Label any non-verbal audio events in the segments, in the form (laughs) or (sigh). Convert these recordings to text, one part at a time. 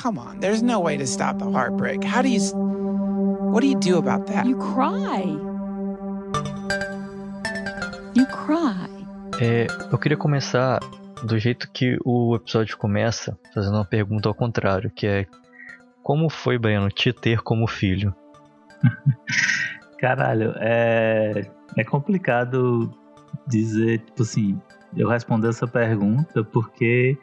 come on. There's no way to stop the heartbreak. How do you. What do you do about that? You cry. You cry. É, eu queria começar do jeito que o episódio começa, fazendo uma pergunta ao contrário, que é como foi, Breno, te ter como filho? (laughs) Caralho, é, é complicado dizer, tipo assim, eu responder essa pergunta porque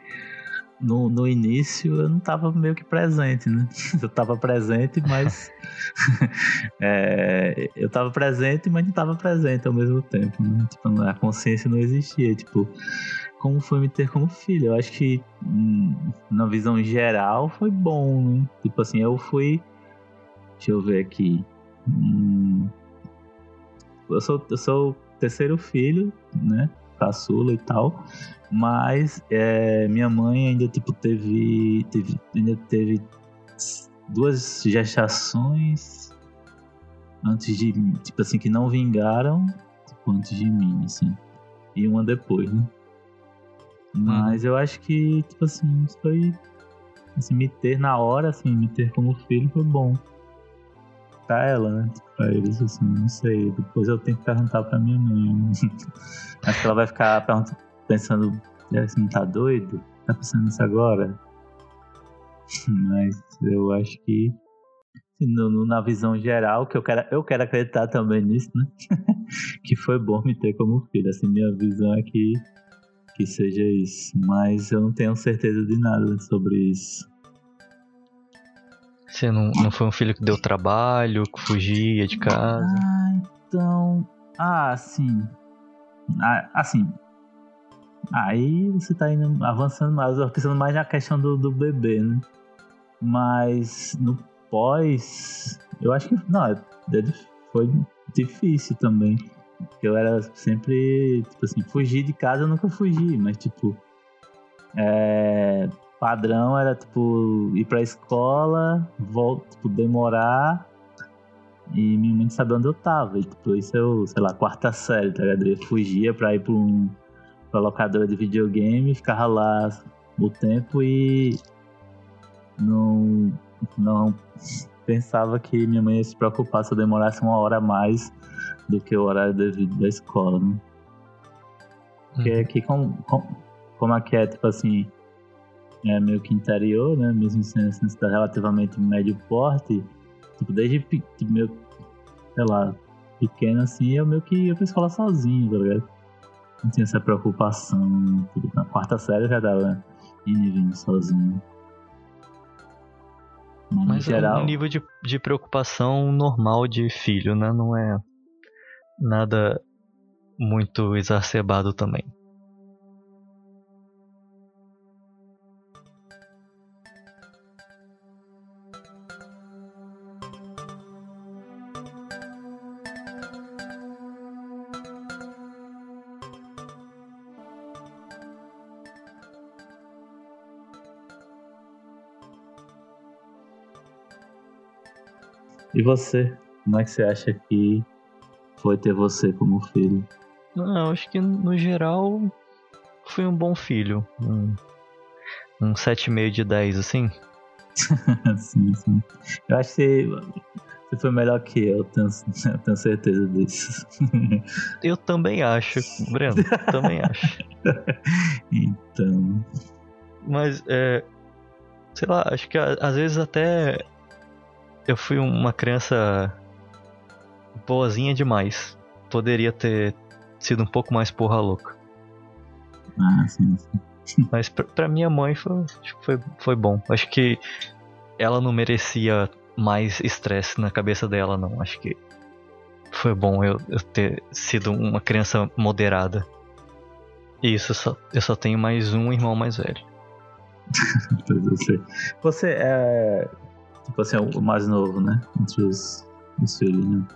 no, no início eu não estava meio que presente, né? (laughs) Eu estava presente, mas. (laughs) é, eu estava presente, mas não estava presente ao mesmo tempo, né? Tipo, a consciência não existia. Tipo, como foi me ter como filho? Eu acho que, hum, na visão geral, foi bom, né? Tipo assim, eu fui. Deixa eu ver aqui. Hum, eu sou, eu sou o terceiro filho, né? Caçula e tal. Mas é, minha mãe ainda tipo teve, teve ainda teve duas gestações antes de tipo assim que não vingaram tipo, antes de mim assim e uma depois né mas eu acho que tipo assim isso foi assim, me ter na hora assim me ter como filho foi bom pra ela né pra eles assim não sei depois eu tenho que perguntar pra minha mãe (laughs) acho que ela vai ficar pensando, não tá doido? Tá pensando nisso agora? (laughs) Mas eu acho que no, no, na visão geral, que eu quero, eu quero acreditar também nisso, né? (laughs) que foi bom me ter como filho. Assim, minha visão é que, que seja isso. Mas eu não tenho certeza de nada sobre isso. Você não, não foi um filho que deu trabalho, que fugia de casa? Ah, então. Ah, sim. Ah, assim, Aí você tá indo avançando mais, pensando mais na questão do, do bebê, né? Mas no pós, eu acho que não, é, foi difícil também. Eu era sempre, tipo assim, fugir de casa eu nunca fugi, mas tipo, é, padrão era tipo ir pra escola, voltar, tipo, demorar e minha mãe sabia onde eu tava. E tipo, isso eu, sei lá, quarta série, tá ligado? Eu fugia pra ir pra um pra locadora de videogame, ficava lá o tempo e não, não pensava que minha mãe ia se preocupar se eu demorasse uma hora a mais do que o horário devido da escola, né? Porque uhum. aqui, como, como, como aqui é, tipo assim, é meio que interior, né? Mesmo sendo cidade relativamente médio porte, tipo, desde tipo, meio, sei lá, pequeno assim, eu meio que ia pra escola sozinho, tá ligado? não tinha essa preocupação. Tudo. Na quarta série eu já tava indo e vindo sozinho. Mas, Mas geral... é um nível de, de preocupação normal de filho, né? Não é nada muito exacerbado também. E você? Como é que você acha que foi ter você como filho? Não, acho que no geral fui um bom filho. Um, um 7,5 de 10, assim. (laughs) sim, sim. Eu acho que você, foi melhor que eu, tenho, (laughs) eu tenho certeza disso. eu também acho, Breno, também acho. (laughs) então. Mas, é, sei lá, acho que às vezes até eu fui uma criança boazinha demais. Poderia ter sido um pouco mais porra louca. Ah, sim, sim. (laughs) Mas pra, pra minha mãe foi, foi, foi bom. Acho que ela não merecia mais estresse na cabeça dela, não. Acho que foi bom eu, eu ter sido uma criança moderada. Isso, só, eu só tenho mais um irmão mais velho. (laughs) Você é Tipo assim, é o mais novo, né? Entre os, os filhos, né?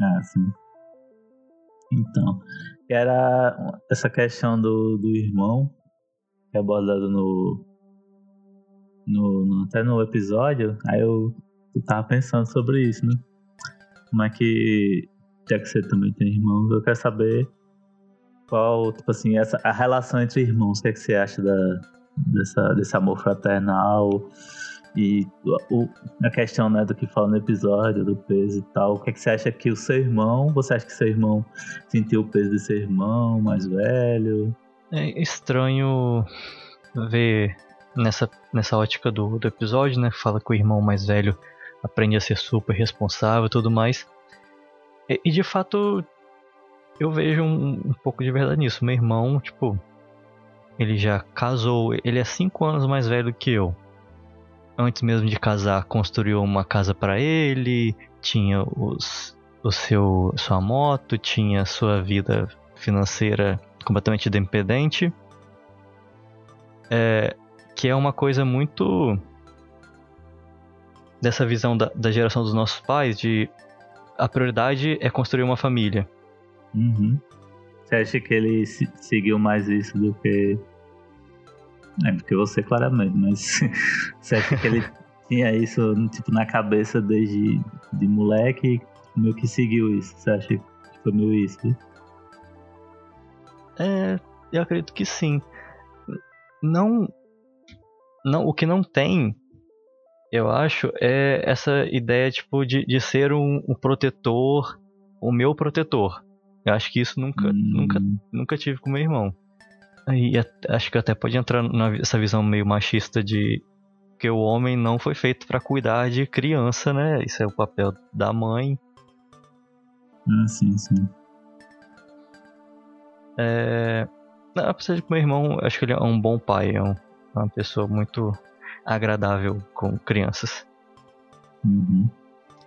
Ah, sim. Então, era essa questão do, do irmão, que é abordado no, no, no, até no episódio, aí eu, tava pensando sobre isso, né? Como é que, já que você também tem irmãos, eu quero saber qual, tipo assim, essa, a relação entre irmãos, o que, é que você acha da, dessa, desse amor fraternal. E o, a questão né, do que fala no episódio, do peso e tal. O que, é que você acha que o seu irmão, você acha que seu irmão sentiu o peso de seu irmão mais velho? É estranho ver nessa, nessa ótica do, do episódio, né? Fala que o irmão mais velho aprende a ser super responsável e tudo mais. E, e de fato, eu vejo um, um, pouco de verdade nisso. Meu irmão, tipo, ele já casou, ele é 5 anos mais velho que eu. Antes mesmo de casar, construiu uma casa para ele, tinha os, o seu sua moto, tinha sua vida financeira completamente independente. É, que é uma coisa muito dessa visão da, da geração dos nossos pais de a prioridade é construir uma família. Uhum. Você acha que ele seguiu mais isso do que. É, porque você claramente, mas (laughs) você acha que ele tinha isso tipo, na cabeça desde de moleque e meio que seguiu isso? Você acha que foi meio isso? É, eu acredito que sim. Não. Não, o que não tem, eu acho, é essa ideia tipo de, de ser um, um protetor, o meu protetor. Eu acho que isso nunca, hum. nunca, nunca tive com meu irmão. E acho que até pode entrar nessa visão meio machista de que o homem não foi feito para cuidar de criança, né? Isso é o papel da mãe. Ah, sim, sim. É... Apesar de que meu irmão, acho que ele é um bom pai, é, um, é uma pessoa muito agradável com crianças. Uhum.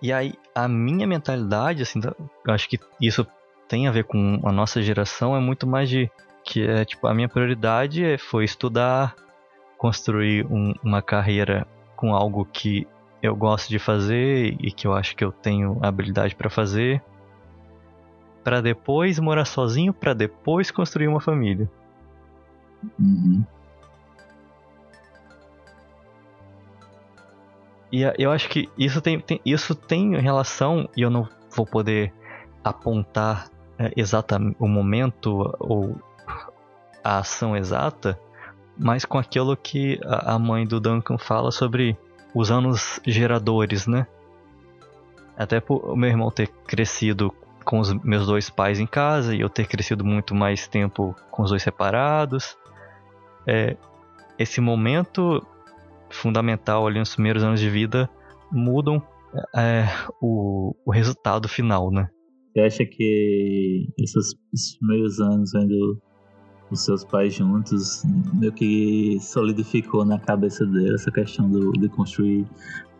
E aí, a minha mentalidade, assim, acho que isso tem a ver com a nossa geração, é muito mais de que é tipo a minha prioridade é, foi estudar, construir um, uma carreira com algo que eu gosto de fazer e que eu acho que eu tenho habilidade para fazer, para depois morar sozinho, para depois construir uma família. Uhum. E eu acho que isso tem, tem, isso tem relação, e eu não vou poder apontar é, exatamente o momento ou a ação exata, mas com aquilo que a, mãe do Duncan fala sobre os anos geradores, né? Até por meu irmão ter crescido com os meus dois pais em casa e eu ter crescido muito mais tempo com os dois separados. É, esse momento fundamental ali nos primeiros anos de vida mudam é, o, o resultado final, né? Você acha que esses, esses primeiros anos vendo os seus pais juntos meio que solidificou na cabeça dele essa questão do, de construir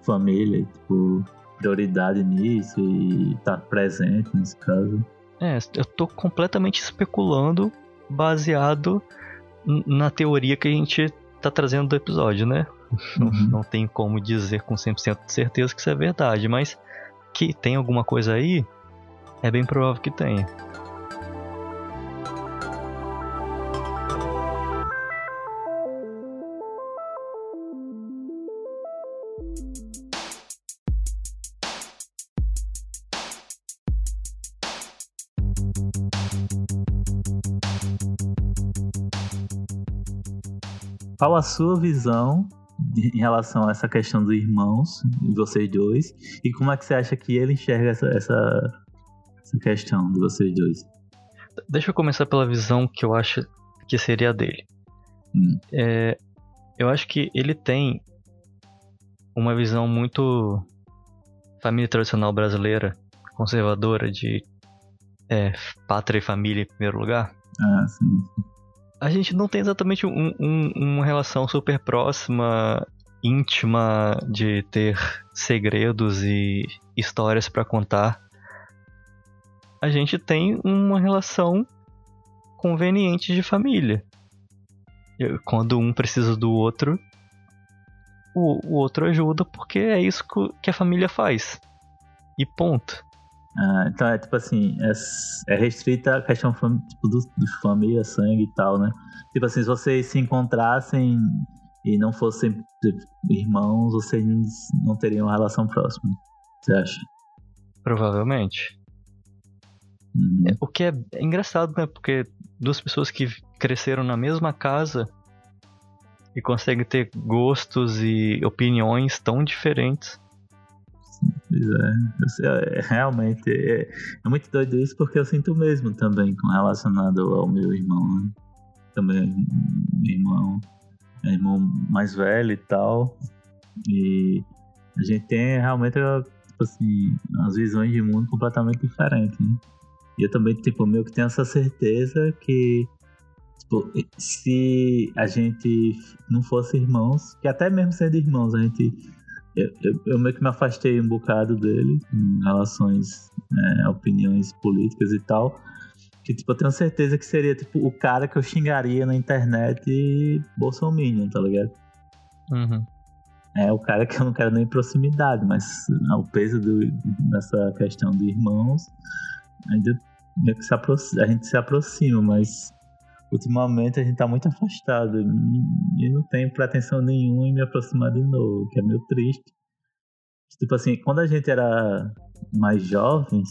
família, tipo, prioridade nisso e estar tá presente nesse caso? É, eu tô completamente especulando baseado na teoria que a gente tá trazendo do episódio, né? Uhum. Não, tem como dizer com 100% de certeza que isso é verdade, mas que tem alguma coisa aí, é bem provável que tenha. Qual a sua visão em relação a essa questão dos irmãos, vocês dois, e como é que você acha que ele enxerga essa, essa, essa questão de vocês dois? Deixa eu começar pela visão que eu acho que seria a dele. Hum. É, eu acho que ele tem uma visão muito família tradicional brasileira, conservadora, de é, pátria e família em primeiro lugar. Ah, sim a gente não tem exatamente um, um, uma relação super próxima, íntima, de ter segredos e histórias para contar. A gente tem uma relação conveniente de família. Quando um precisa do outro, o, o outro ajuda porque é isso que a família faz. E ponto. Ah, então é tipo assim, é, é restrita a questão tipo, do, do família, sangue e tal, né? Tipo assim, se vocês se encontrassem e não fossem tipo, irmãos, vocês não teriam uma relação próxima. Você acha? Provavelmente. Uhum. É, o que é engraçado, né? Porque duas pessoas que cresceram na mesma casa e consegue ter gostos e opiniões tão diferentes. Pois é, é realmente é, é, muito doido isso porque eu sinto mesmo também com relacionado ao meu irmão, né? também meu irmão, meu irmão mais velho e tal, e a gente tem realmente tipo assim as visões de mundo completamente diferentes, né? E eu também tipo meio que tenho essa certeza que Tipo, se a gente não fosse irmãos, que até mesmo sendo irmãos, a gente. Eu, eu, eu meio que me afastei um bocado dele em relações, é, opiniões políticas e tal. Que, tipo, eu tenho certeza que seria, tipo, o cara que eu xingaria na internet Bolsonaro, tá ligado? Uhum. É o cara que eu não quero nem proximidade, mas né, o peso do, dessa questão de irmãos ainda a gente se aproxima, mas ultimamente a gente tá muito afastado e não tenho pretensão nenhuma em me aproximar de novo, que é meio triste. Tipo assim, quando a gente era mais jovens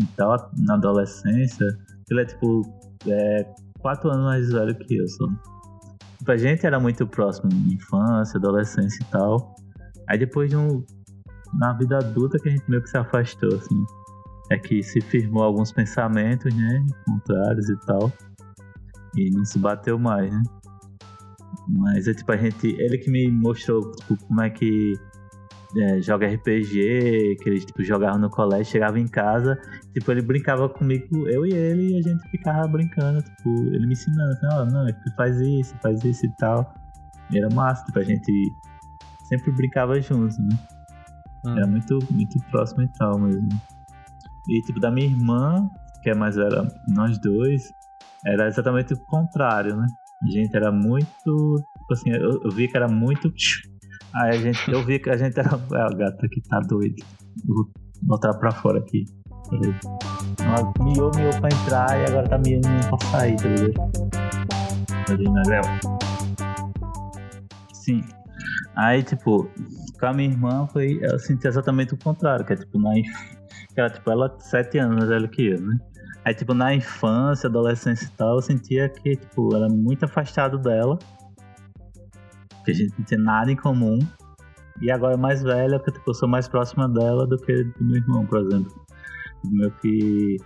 e tal, na adolescência, ele é tipo é, quatro anos mais velho que eu só. Tipo, a gente era muito próximo infância, adolescência e tal. Aí depois de um. Na vida adulta que a gente meio que se afastou, assim. É que se firmou alguns pensamentos, né? Contrários e tal. E não se bateu mais, né? Mas é tipo, a gente. Ele que me mostrou tipo, como é que é, joga RPG, que eles tipo, jogavam no colégio, chegava em casa, tipo, ele brincava comigo, eu e ele, e a gente ficava brincando, tipo, ele me ensinando, assim, oh, não, faz isso, faz isso e tal. E era massa, tipo, a gente sempre brincava juntos, né? Hum. Era muito, muito próximo e tal mesmo. E tipo, da minha irmã, que é mais velha, nós dois, era exatamente o contrário, né? A gente era muito. Tipo assim, eu, eu vi que era muito. Aí a gente, eu vi que a gente era. É, o gato aqui tá doido. vou botar pra fora aqui. Ela miou, miou pra entrar e agora tá miando pra sair, tá ligado? Na Sim. Aí, tipo, com a minha irmã foi. Eu senti exatamente o contrário, que é tipo, na. Que ela, tipo, ela sete anos mais velha que eu, né? Aí, tipo, na infância, adolescência e tal, eu sentia que, tipo, era muito afastado dela. Que a gente não tinha nada em comum. E agora mais velha, porque tipo, eu sou mais próxima dela do que do meu irmão, por exemplo. Meio que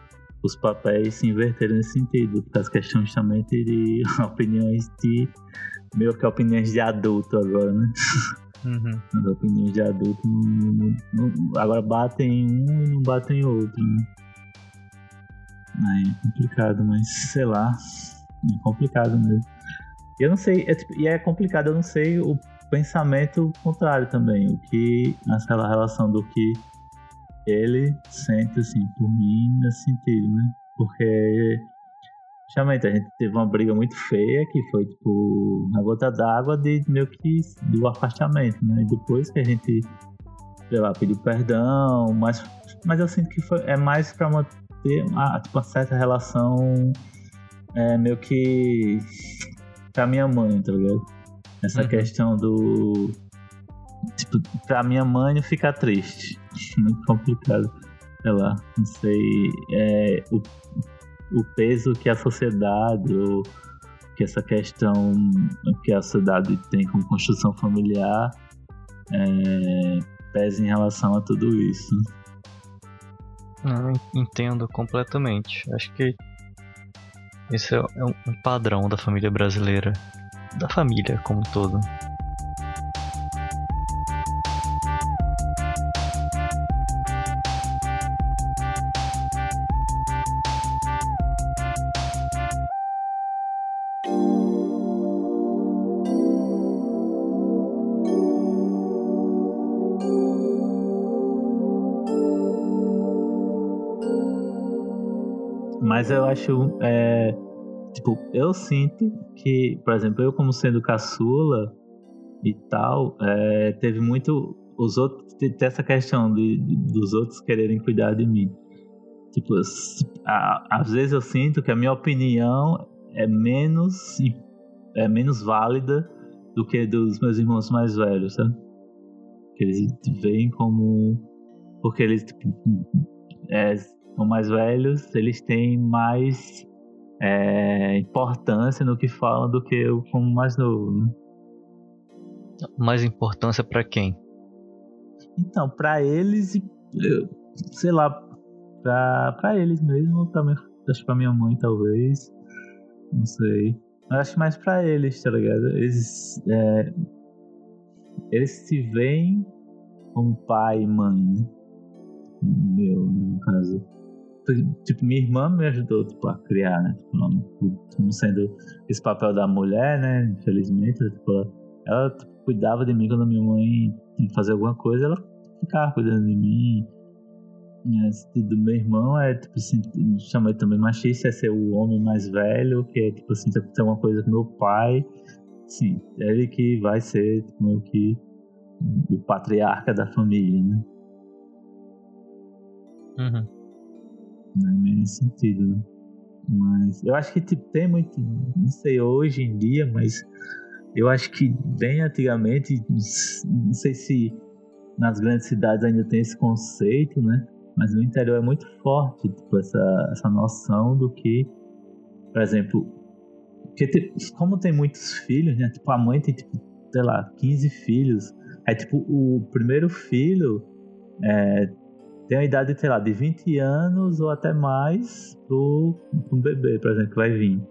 os papéis se inverteram nesse sentido, as questões também de (laughs) opiniões de. meio que opiniões de adulto agora, né? (laughs) Uhum. As opiniões de adulto não, não, agora batem em um e não batem em outro, né? É complicado, mas sei lá. É complicado mesmo. Eu não sei, é, tipo, e é complicado, eu não sei o pensamento contrário também. O que, naquela relação do que ele sente, assim, por mim, nesse sentido, né? Porque, justamente, a gente teve uma briga muito feia que foi, tipo, na gota d'água de meio que do afastamento, né? E depois que a gente, sei lá, pediu perdão, mas, mas eu sinto que foi, é mais pra uma ter uma, tipo, uma certa relação é, meio que com a minha mãe, tá ligado? Essa uhum. questão do. Tipo, pra minha mãe ficar triste. (laughs) Muito complicado. Sei lá, não sei. É, o, o peso que a sociedade, ou que essa questão que a sociedade tem com construção familiar é, pesa em relação a tudo isso. Não, entendo completamente. Acho que esse é um padrão da família brasileira, da família como um todo. Acho. É, tipo, eu sinto que, por exemplo, eu como sendo caçula e tal, é, teve muito. Os outros. Tem essa questão de, de, dos outros quererem cuidar de mim. Tipo, a, às vezes eu sinto que a minha opinião é menos. É menos válida do que dos meus irmãos mais velhos, sabe? Que eles veem como. Porque eles, tipo, é, são mais velhos, eles têm mais é, importância no que falam do que eu como mais novo. Né? mais importância para quem? Então, para eles, sei lá, pra, eles mesmo, pra minha, acho pra minha mãe talvez, não sei. Eu acho mais pra eles, tá ligado? Eles, é, eles se veem como pai e mãe, né? Meu, no caso. Tipo, minha irmã me ajudou tipo, a criar, né? Tipo, como sendo esse papel da mulher, né? Infelizmente, tipo, ela, tipo, cuidava de mim quando minha mãe tinha que fazer alguma coisa, ela ficava cuidando de mim. E do meu irmão é, tipo assim, chama também machista, é ser o homem mais velho, que é, tipo assim, tem uma coisa com meu pai, sim, é ele que vai ser, tipo, meio que o patriarca da família, né? Uhum. Não é nesse sentido, né? Mas eu acho que tipo, tem muito, não sei hoje em dia, mas eu acho que bem antigamente, não sei se nas grandes cidades ainda tem esse conceito, né? Mas no interior é muito forte, tipo, essa, essa noção do que, por exemplo, porque como tem muitos filhos, né? Tipo, a mãe tem, tipo, sei lá, 15 filhos. Aí, tipo, o primeiro filho é, tem a idade, sei lá, de 20 anos ou até mais pro um bebê, por exemplo, que vai vir.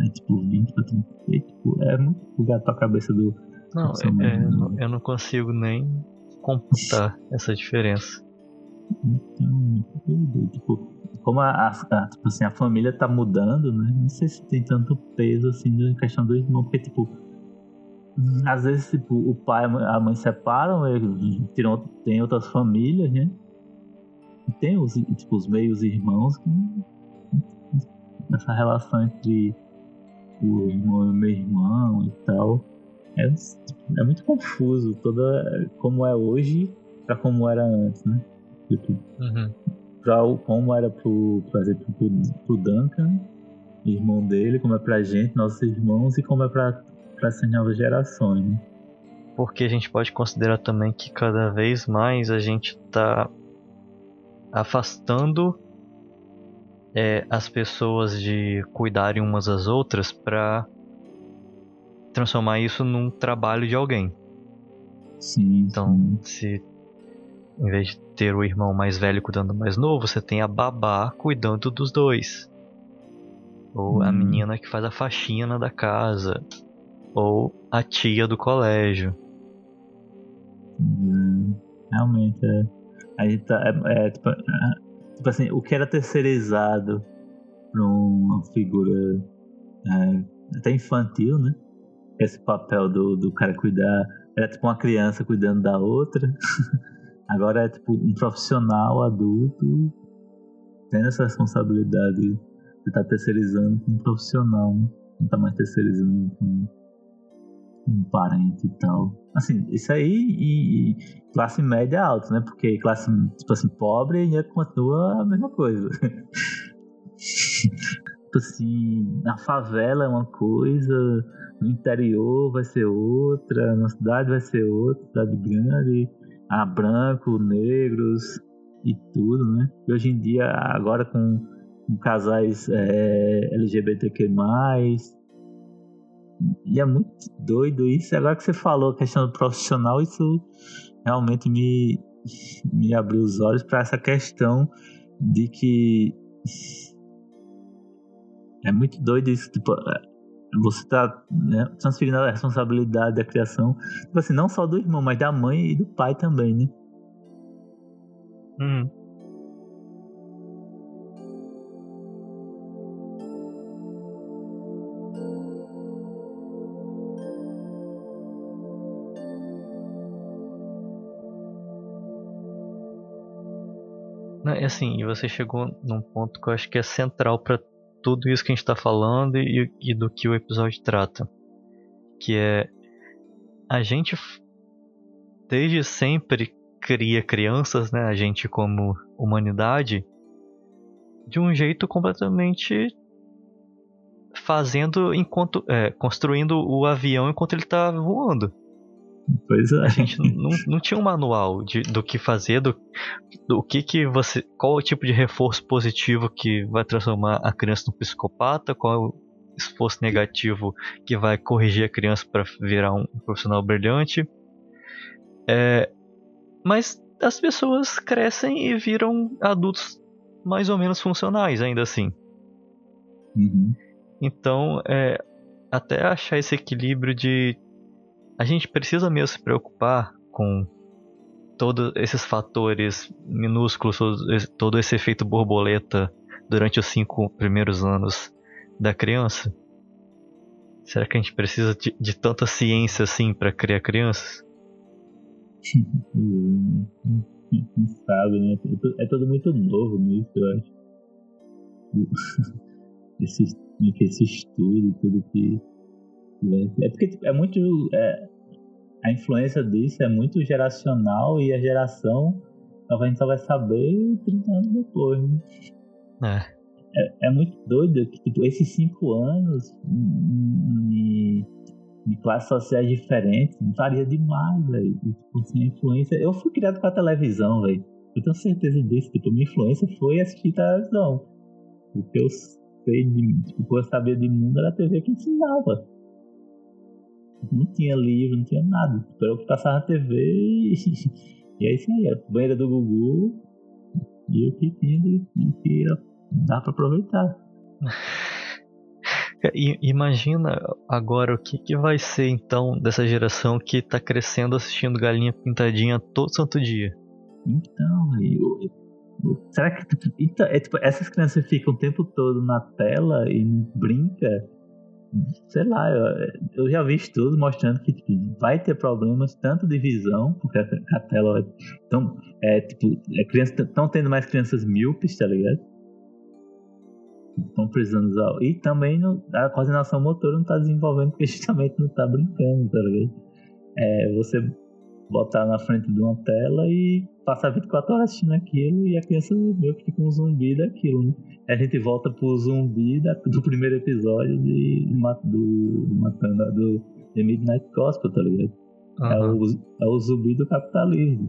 É tipo 20 pra 30. Tipo, é muito bugado pra cabeça do. Não, é, é, eu não consigo nem computar essa diferença. Então, tipo, como a, a, tipo assim, a família tá mudando, né? Não sei se tem tanto peso assim na questão do irmão, porque tipo, às vezes tipo, o pai e a mãe separam, tiram, tem outras famílias, né? E tem os, tipo, os meios irmãos que essa relação entre o irmão e o meu irmão e tal. É, é muito confuso toda como é hoje para como era antes, né? Tipo, uhum. pra, como era pro, por exemplo, pro, pro Duncan, irmão dele, como é pra gente, nossos irmãos, e como é pra, pra essas novas gerações, né? Porque a gente pode considerar também que cada vez mais a gente tá afastando é, as pessoas de cuidarem umas das outras para transformar isso num trabalho de alguém. Sim. Então, sim. se em vez de ter o irmão mais velho cuidando do mais novo, você tem a babá cuidando dos dois. Ou hum. a menina que faz a faxina da casa. Ou a tia do colégio. Hum, realmente é. A gente tá, é, é, tipo, é, tipo assim, o que era terceirizado para uma figura é, até infantil, né? Esse papel do, do cara cuidar. Era tipo uma criança cuidando da outra. (laughs) Agora é tipo um profissional adulto tendo essa responsabilidade de estar tá terceirizando com um profissional, né? não tá mais terceirizando com um parente e tal. Assim, isso aí e, classe média alta, né? Porque classe, tipo assim, pobre ainda continua a mesma coisa. (laughs) tipo assim, na favela é uma coisa, no interior vai ser outra, na cidade vai ser outra, cidade grande a branco, negros e tudo, né? E hoje em dia, agora com, com casais é, LGBTQ+, e é muito doido isso. Agora que você falou a questão do profissional, isso realmente me, me abriu os olhos para essa questão de que é muito doido isso. Tipo, você está né, transferindo a responsabilidade da criação, tipo assim, não só do irmão, mas da mãe e do pai também, né? Uhum. É assim, e você chegou num ponto que eu acho que é central para tudo isso que a gente está falando e, e do que o episódio trata. Que é a gente desde sempre cria crianças, né, a gente como humanidade, de um jeito completamente fazendo enquanto é, construindo o avião enquanto ele está voando. Pois é. A gente não, não tinha um manual de, do que fazer, do, do que que você. Qual o tipo de reforço positivo que vai transformar a criança num psicopata, qual esforço negativo que vai corrigir a criança para virar um profissional brilhante. É, mas as pessoas crescem e viram adultos mais ou menos funcionais, ainda assim. Uhum. Então, é, até achar esse equilíbrio de a gente precisa mesmo se preocupar com todos esses fatores minúsculos, todo esse efeito borboleta durante os cinco primeiros anos da criança? Será que a gente precisa de, de tanta ciência assim para criar crianças? Sabe, né? É tudo muito novo nisso, eu acho. (laughs) Esse, esse estudo e tudo que. É porque tipo, é muito. É, a influência disso é muito geracional e a geração a gente só vai saber 30 anos depois, né? É. É, é muito doido que tipo, esses cinco anos em, em classes sociais diferentes varia demais, velho. Tipo, assim, a influência. Eu fui criado com a televisão, velho. Eu tenho certeza disso. Tipo, minha influência foi assistir televisão. O que eu sei de. Tipo, o que eu sabia de mundo era a TV que ensinava. Não tinha livro, não tinha nada. Tipo, eu que passava na TV e. (laughs) e é isso aí. Era banheira do Gugu e o que tinha de, que dá para aproveitar. (laughs) Imagina agora o que, que vai ser então dessa geração que tá crescendo assistindo Galinha Pintadinha todo santo dia. Então, eu, eu, será que então, é, tipo, essas crianças ficam o tempo todo na tela e brinca? Sei lá, eu, eu já vi estudos mostrando que tipo, vai ter problemas tanto de visão, porque a, tela. Então, é, tipo, é, crianças estão tendo mais crianças míopes, tá ligado? estão precisando usar. E também no, a coordenação motora não está desenvolvendo porque justamente não está brincando, tá ligado? É você botar na frente de uma tela e passar 24 horas assistindo aquilo e a criança meio que fica um zumbi daquilo, né? A gente volta pro zumbi da, do primeiro episódio de, do, do Matando do The Midnight Gospel, tá ligado? Uhum. É, o, é o zumbi do capitalismo.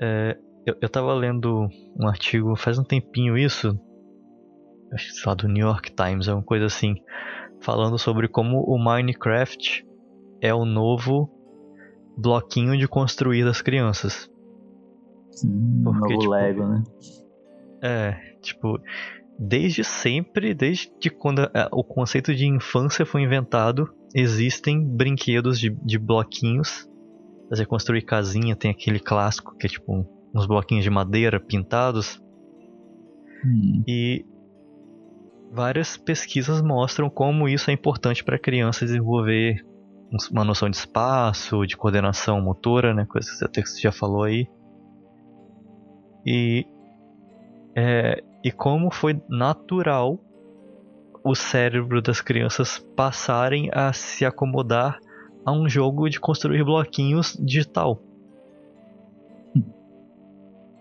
É, eu, eu tava lendo um artigo faz um tempinho isso, acho que lá do New York Times, é uma coisa assim, falando sobre como o Minecraft é o novo bloquinho de construir das crianças. Sim, Porque, novo tipo, Lego, né? É, tipo, desde sempre, desde quando a, o conceito de infância foi inventado, existem brinquedos de, de bloquinhos. Você construir casinha, tem aquele clássico que é tipo uns bloquinhos de madeira pintados. Hum. E várias pesquisas mostram como isso é importante para a criança desenvolver uma noção de espaço, de coordenação motora, né, coisa que você já falou aí. E, é, e como foi natural o cérebro das crianças passarem a se acomodar a um jogo de construir bloquinhos digital.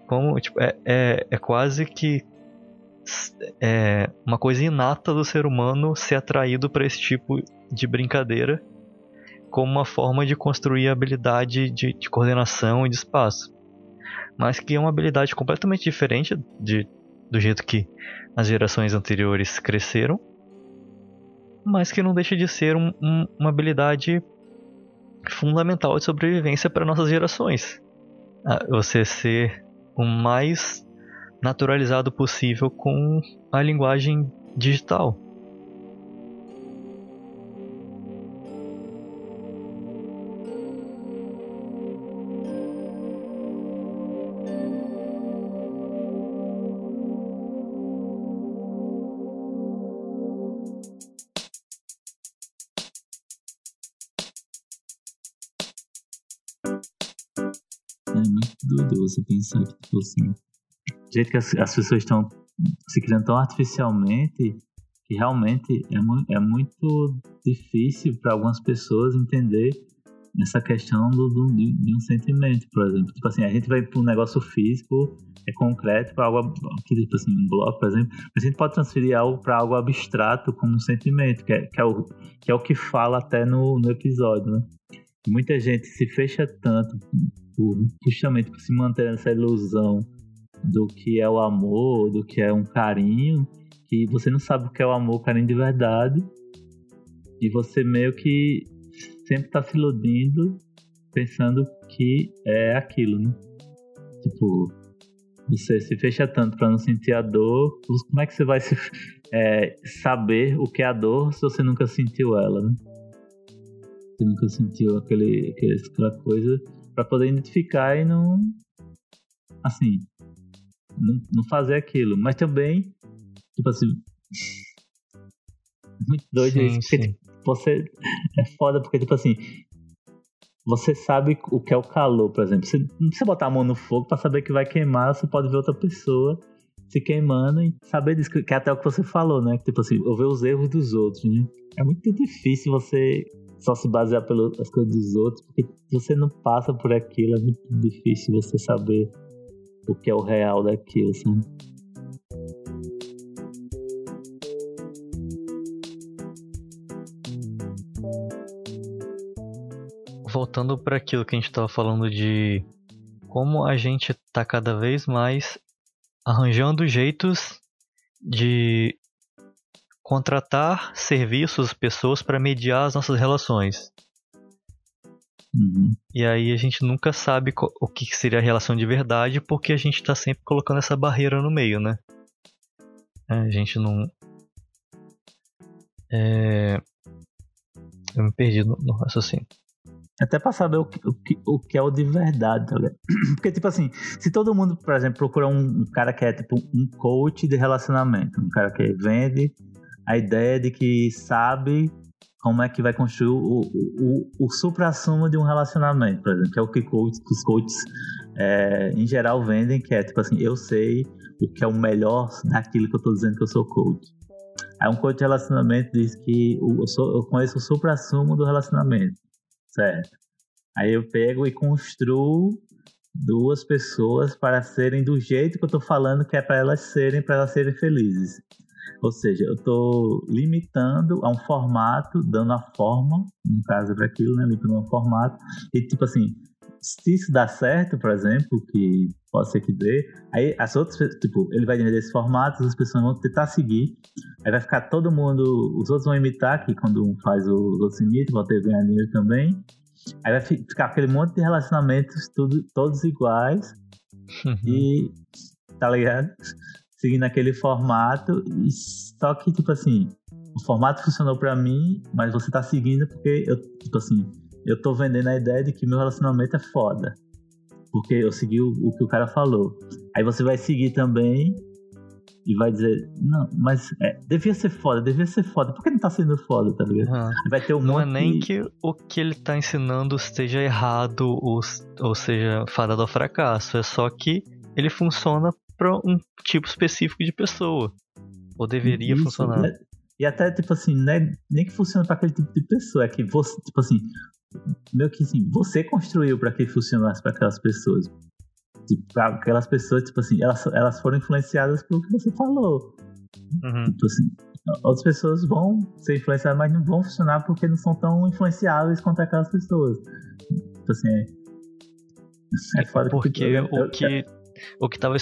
Como, tipo, é, é, é quase que é uma coisa inata do ser humano ser atraído para esse tipo de brincadeira como uma forma de construir habilidade de, de, coordenação e de espaço. Mas que é uma habilidade completamente diferente de, do jeito que as gerações anteriores cresceram, mas que não deixa de ser um, um, uma habilidade fundamental de sobrevivência para nossas gerações. Ah, você ser o mais naturalizado possível com a linguagem digital. Jeito que as, as pessoas estão se criando tão artificialmente que realmente é, mu é muito difícil para algumas pessoas entender essa questão do, do, de um sentimento, por exemplo. Tipo assim, a gente vai para um negócio físico, é concreto, para algo, tipo assim, um bloco, por exemplo, mas a gente pode transferir algo para algo abstrato como um sentimento, que é, que é, o, que é o que fala até no, no episódio, né? Muita gente se fecha tanto por, justamente por se manter nessa ilusão do que é o amor, do que é um carinho, que você não sabe o que é o amor, o carinho de verdade, E você meio que sempre tá se iludindo, pensando que é aquilo, né? Tipo, você se fecha tanto para não sentir a dor, como é que você vai se, (laughs) é, saber o que é a dor se você nunca sentiu ela, né? Você nunca sentiu aquele, aquela coisa para poder identificar e não. Assim. Não, não fazer aquilo. Mas também, tipo assim. Muito doido Sim, isso, porque tipo, você. É foda, porque, tipo assim. Você sabe o que é o calor, por exemplo. Você não precisa botar a mão no fogo para saber que vai queimar, você pode ver outra pessoa se queimando e saber disso, que é até o que você falou, né? Tipo assim, eu ver os erros dos outros, né? É muito difícil você só se basear pelas coisas dos outros, porque você não passa por aquilo, é muito difícil você saber o que é o real daquilo, sabe? Voltando para aquilo que a gente estava falando de como a gente tá cada vez mais arranjando jeitos de contratar serviços, pessoas para mediar as nossas relações. Uhum. E aí a gente nunca sabe o que seria a relação de verdade porque a gente tá sempre colocando essa barreira no meio, né? É, A gente não. É... Eu me perdi no, no raciocínio. Até pra saber o que, o, que, o que é o de verdade, tá ligado? (clears throat) Porque, tipo assim, se todo mundo, por exemplo, procura um, um cara que é tipo um coach de relacionamento, um cara que vende a ideia de que sabe como é que vai construir o, o, o, o supra-sumo de um relacionamento, por exemplo, que é o que, coach, que os coaches é, em geral vendem, que é tipo assim, eu sei o que é o melhor daquilo que eu tô dizendo que eu sou coach. Aí um coach de relacionamento diz que eu, sou, eu conheço o supra-sumo do relacionamento. Certo. Aí eu pego e construo duas pessoas para serem do jeito que eu tô falando que é para elas serem, para elas serem felizes. Ou seja, eu tô limitando a um formato, dando a forma, no caso para aquilo, né, limitando um formato. E tipo assim, se isso dá certo, por exemplo, que pode ser que dê, aí as outras, tipo, ele vai vender esse formato, as pessoas vão tentar seguir, aí vai ficar todo mundo, os outros vão imitar, que quando um faz, os outros imitam, vão ter ganhar dinheiro também. Aí vai fi- ficar aquele monte de relacionamentos tudo, todos iguais e tá ligado? Seguindo aquele formato e só que tipo assim, o formato funcionou pra mim, mas você tá seguindo porque eu tipo assim, eu tô vendendo a ideia de que meu relacionamento é foda. Porque eu segui o, o que o cara falou. Aí você vai seguir também e vai dizer, não, mas é, devia ser foda, devia ser foda. Por que não tá sendo foda, tá ligado? Aham. Vai ter um Não é monte nem de- que o que ele tá ensinando esteja errado ou, ou seja fadado ao fracasso. É só que ele funciona para um tipo específico de pessoa. Ou deveria Isso, funcionar. né? E até, tipo assim, né, nem que funcione pra aquele tipo de pessoa, é que você, tipo assim, meio que assim, você construiu pra que funcionasse pra aquelas pessoas. Tipo, aquelas pessoas, tipo assim, elas, elas foram influenciadas pelo que você falou. Uhum. Tipo assim, outras pessoas vão ser influenciadas, mas não vão funcionar porque não são tão influenciáveis quanto aquelas pessoas. Tipo assim, é. É foda que, Porque eu- o eu- que o que tava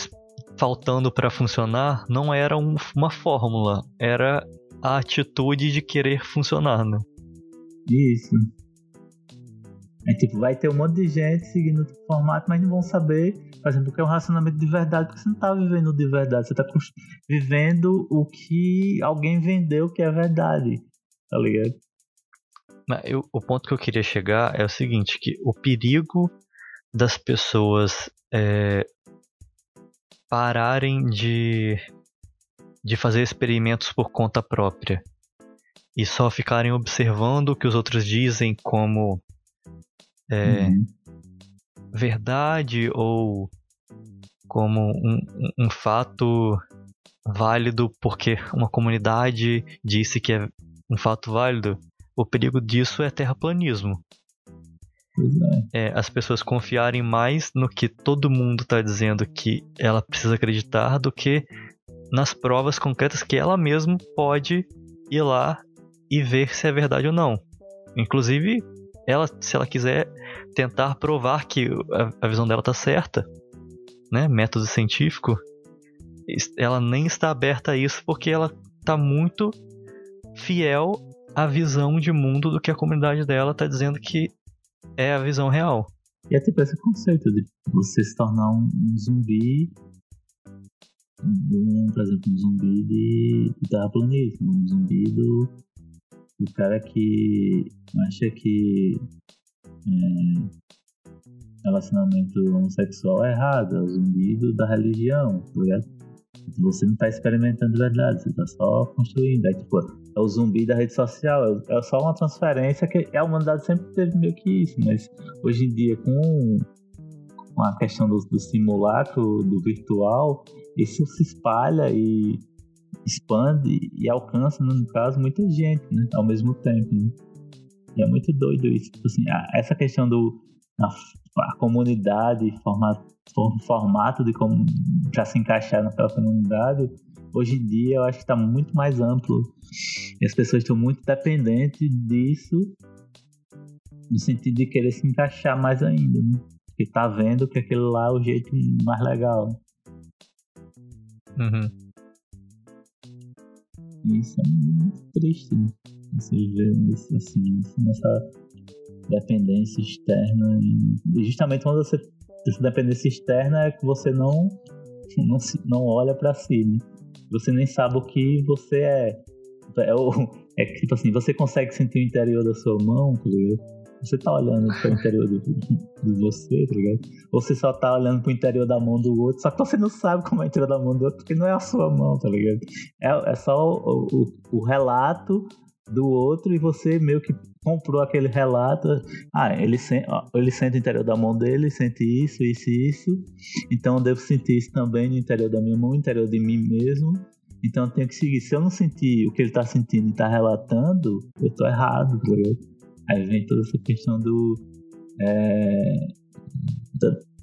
faltando para funcionar não era um- uma fórmula, era a atitude de querer funcionar, né? Isso. É tipo, vai ter um monte de gente seguindo o formato, mas não vão saber, por exemplo, o que é um relacionamento de verdade, porque você não tá vivendo de verdade, você tá vivendo o que alguém vendeu que é verdade, tá ligado? Mas eu- o ponto que eu queria chegar é o seguinte, que o perigo das pessoas é, pararem de, de fazer experimentos por conta própria e só ficarem observando o que os outros dizem como é, Uhum. verdade ou como um, um- um fato válido porque uma comunidade disse que é um fato válido, o perigo disso é terraplanismo. É. É as pessoas confiarem mais no que todo mundo está dizendo que ela precisa acreditar do que nas provas concretas que ela mesma pode ir lá e ver se é verdade ou não. Inclusive, ela, se ela quiser tentar provar que a, visão dela está certa, né, método científico, ela nem está aberta a isso porque ela está muito fiel a visão de mundo do que a comunidade dela tá dizendo que é a visão real. E é tipo esse conceito de você se tornar um, um zumbi. Um, por exemplo, um zumbi de, de terraplanismo, um zumbi do, do cara que acha que é, relacionamento homossexual é errado, é o zumbi do, da religião, tá ligado? Você não tá experimentando de verdade, você tá só construindo. É tipo, é o zumbi da rede social, é, é só uma transferência que a humanidade sempre teve meio que isso, mas hoje em dia com, com a questão do, do simulacro, do virtual, isso se espalha e expande e alcança, no caso, muita gente, né? Ao mesmo tempo, né? E é muito doido isso. Tipo assim, essa questão do a, a comunidade, formato, formato de como para se encaixar naquela comunidade, hoje em dia eu acho que está muito mais amplo. E as pessoas estão muito dependentes disso no sentido de querer se encaixar mais ainda, né? Porque tá vendo que aquele lá é o jeito mais legal. Uhum. Isso é muito triste, né? Você vê assim, nessa dependência externa. E justamente quando você essa dependência externa é que você não não, se, não olha para si, né? Você nem sabe o que você é. É, o, é tipo assim, você consegue sentir o interior da sua mão, tá ligado? Você tá olhando para o interior do, de você, tá ligado? Ou você só tá olhando pro interior da mão do outro, só que você não sabe como é o interior da mão do outro, porque não é a sua mão, tá ligado? É, é só o, o, o relato do outro e você meio que comprou aquele relato. Ah, ele, sente, ele sente o interior da mão dele, sente isso, isso e isso. Então eu devo sentir isso também no interior da minha mão, no interior de mim mesmo. Então eu tenho que seguir. Se eu não sentir o que ele está sentindo e está relatando, eu estou errado, tá Aí vem toda essa questão do. É,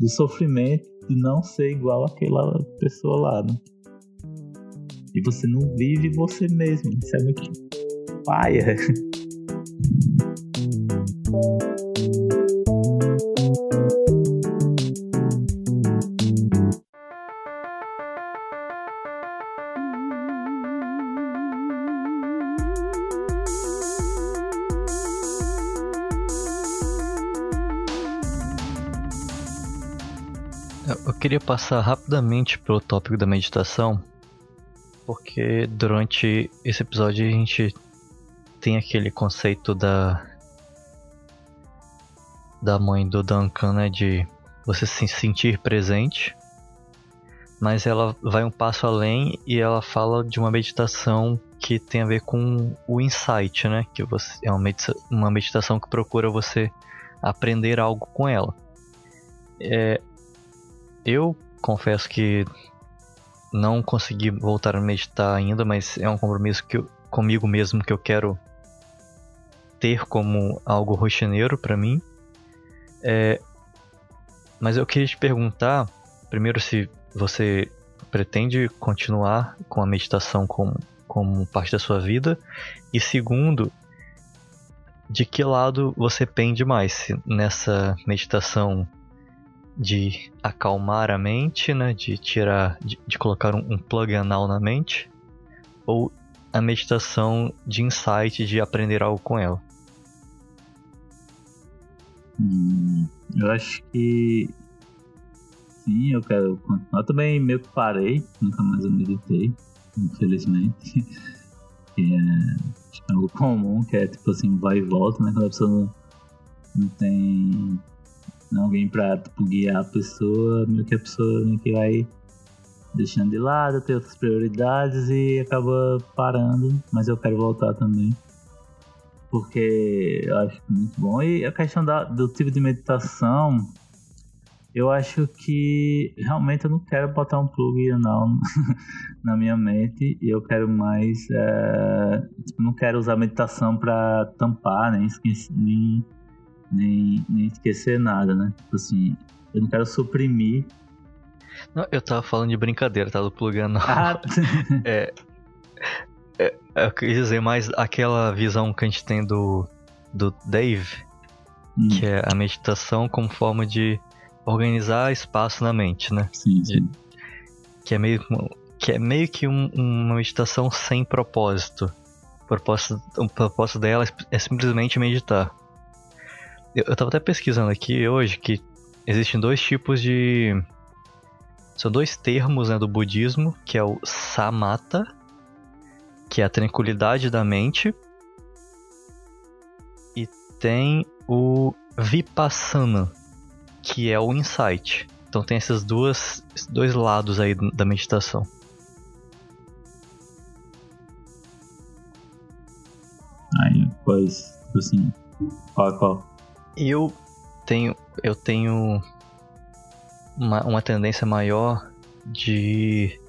do sofrimento de não ser igual àquela pessoa lá, né? E você não vive você mesmo. Isso é muito paia. Eu queria passar rapidamente pelo tópico da meditação, porque durante esse episódio a gente tem aquele conceito da da mãe do Duncan, né, de você se sentir presente, mas ela vai um passo além e ela fala de uma meditação que tem a ver com o insight, né, que você é uma, medita uma meditação que procura você aprender algo com ela. É, eu confesso que não consegui voltar a meditar ainda, mas é um compromisso que eu, comigo mesmo que eu quero ter como algo rotineiro para mim. É, mas eu queria te perguntar, primeiro, se você pretende continuar com a meditação como, como parte da sua vida, e segundo, de que lado você pende mais nessa meditação de acalmar a mente, né, de tirar, de, de colocar um, um plug anal na mente, ou a meditação de insight, de aprender algo com ela? Hum, eu acho que sim, eu quero continuar. Eu também meio que parei, nunca mais eu meditei, infelizmente. (laughs) que é, algo comum, que é tipo assim, vai e volta, né? Quando a pessoa não, não tem alguém pra tipo, guiar a pessoa, meio que a pessoa meio que vai deixando de lado, tem outras prioridades e acaba parando, mas eu quero voltar também porque eu acho muito bom. E a questão da, do tipo de meditação, eu acho que realmente eu não quero botar um plug não (laughs) na minha mente e eu quero mais é, tipo, não quero usar meditação para tampar nem esquecer, nem, nem, nem esquecer nada né tipo assim eu não quero suprimir não, eu tava falando de brincadeira, tá? Do plug. Ah. (laughs) é, é, eu quis dizer mais aquela visão que a gente tem do, do Dave, hum. que é a meditação como forma de organizar espaço na mente, né? Sim, sim. que é meio, que é meio que um, uma meditação sem propósito. propósito, o propósito dela é simplesmente meditar. Eu, eu tava até pesquisando aqui hoje que existem dois tipos de. São dois termos né, do budismo, que é o samatha, que é a tranquilidade da mente, e tem o vipassana, que é o insight. Então tem esses duas, dois lados aí da meditação. Aí, pois, assim, qual, qual? Eu tenho, eu tenho uma, uma tendência maior de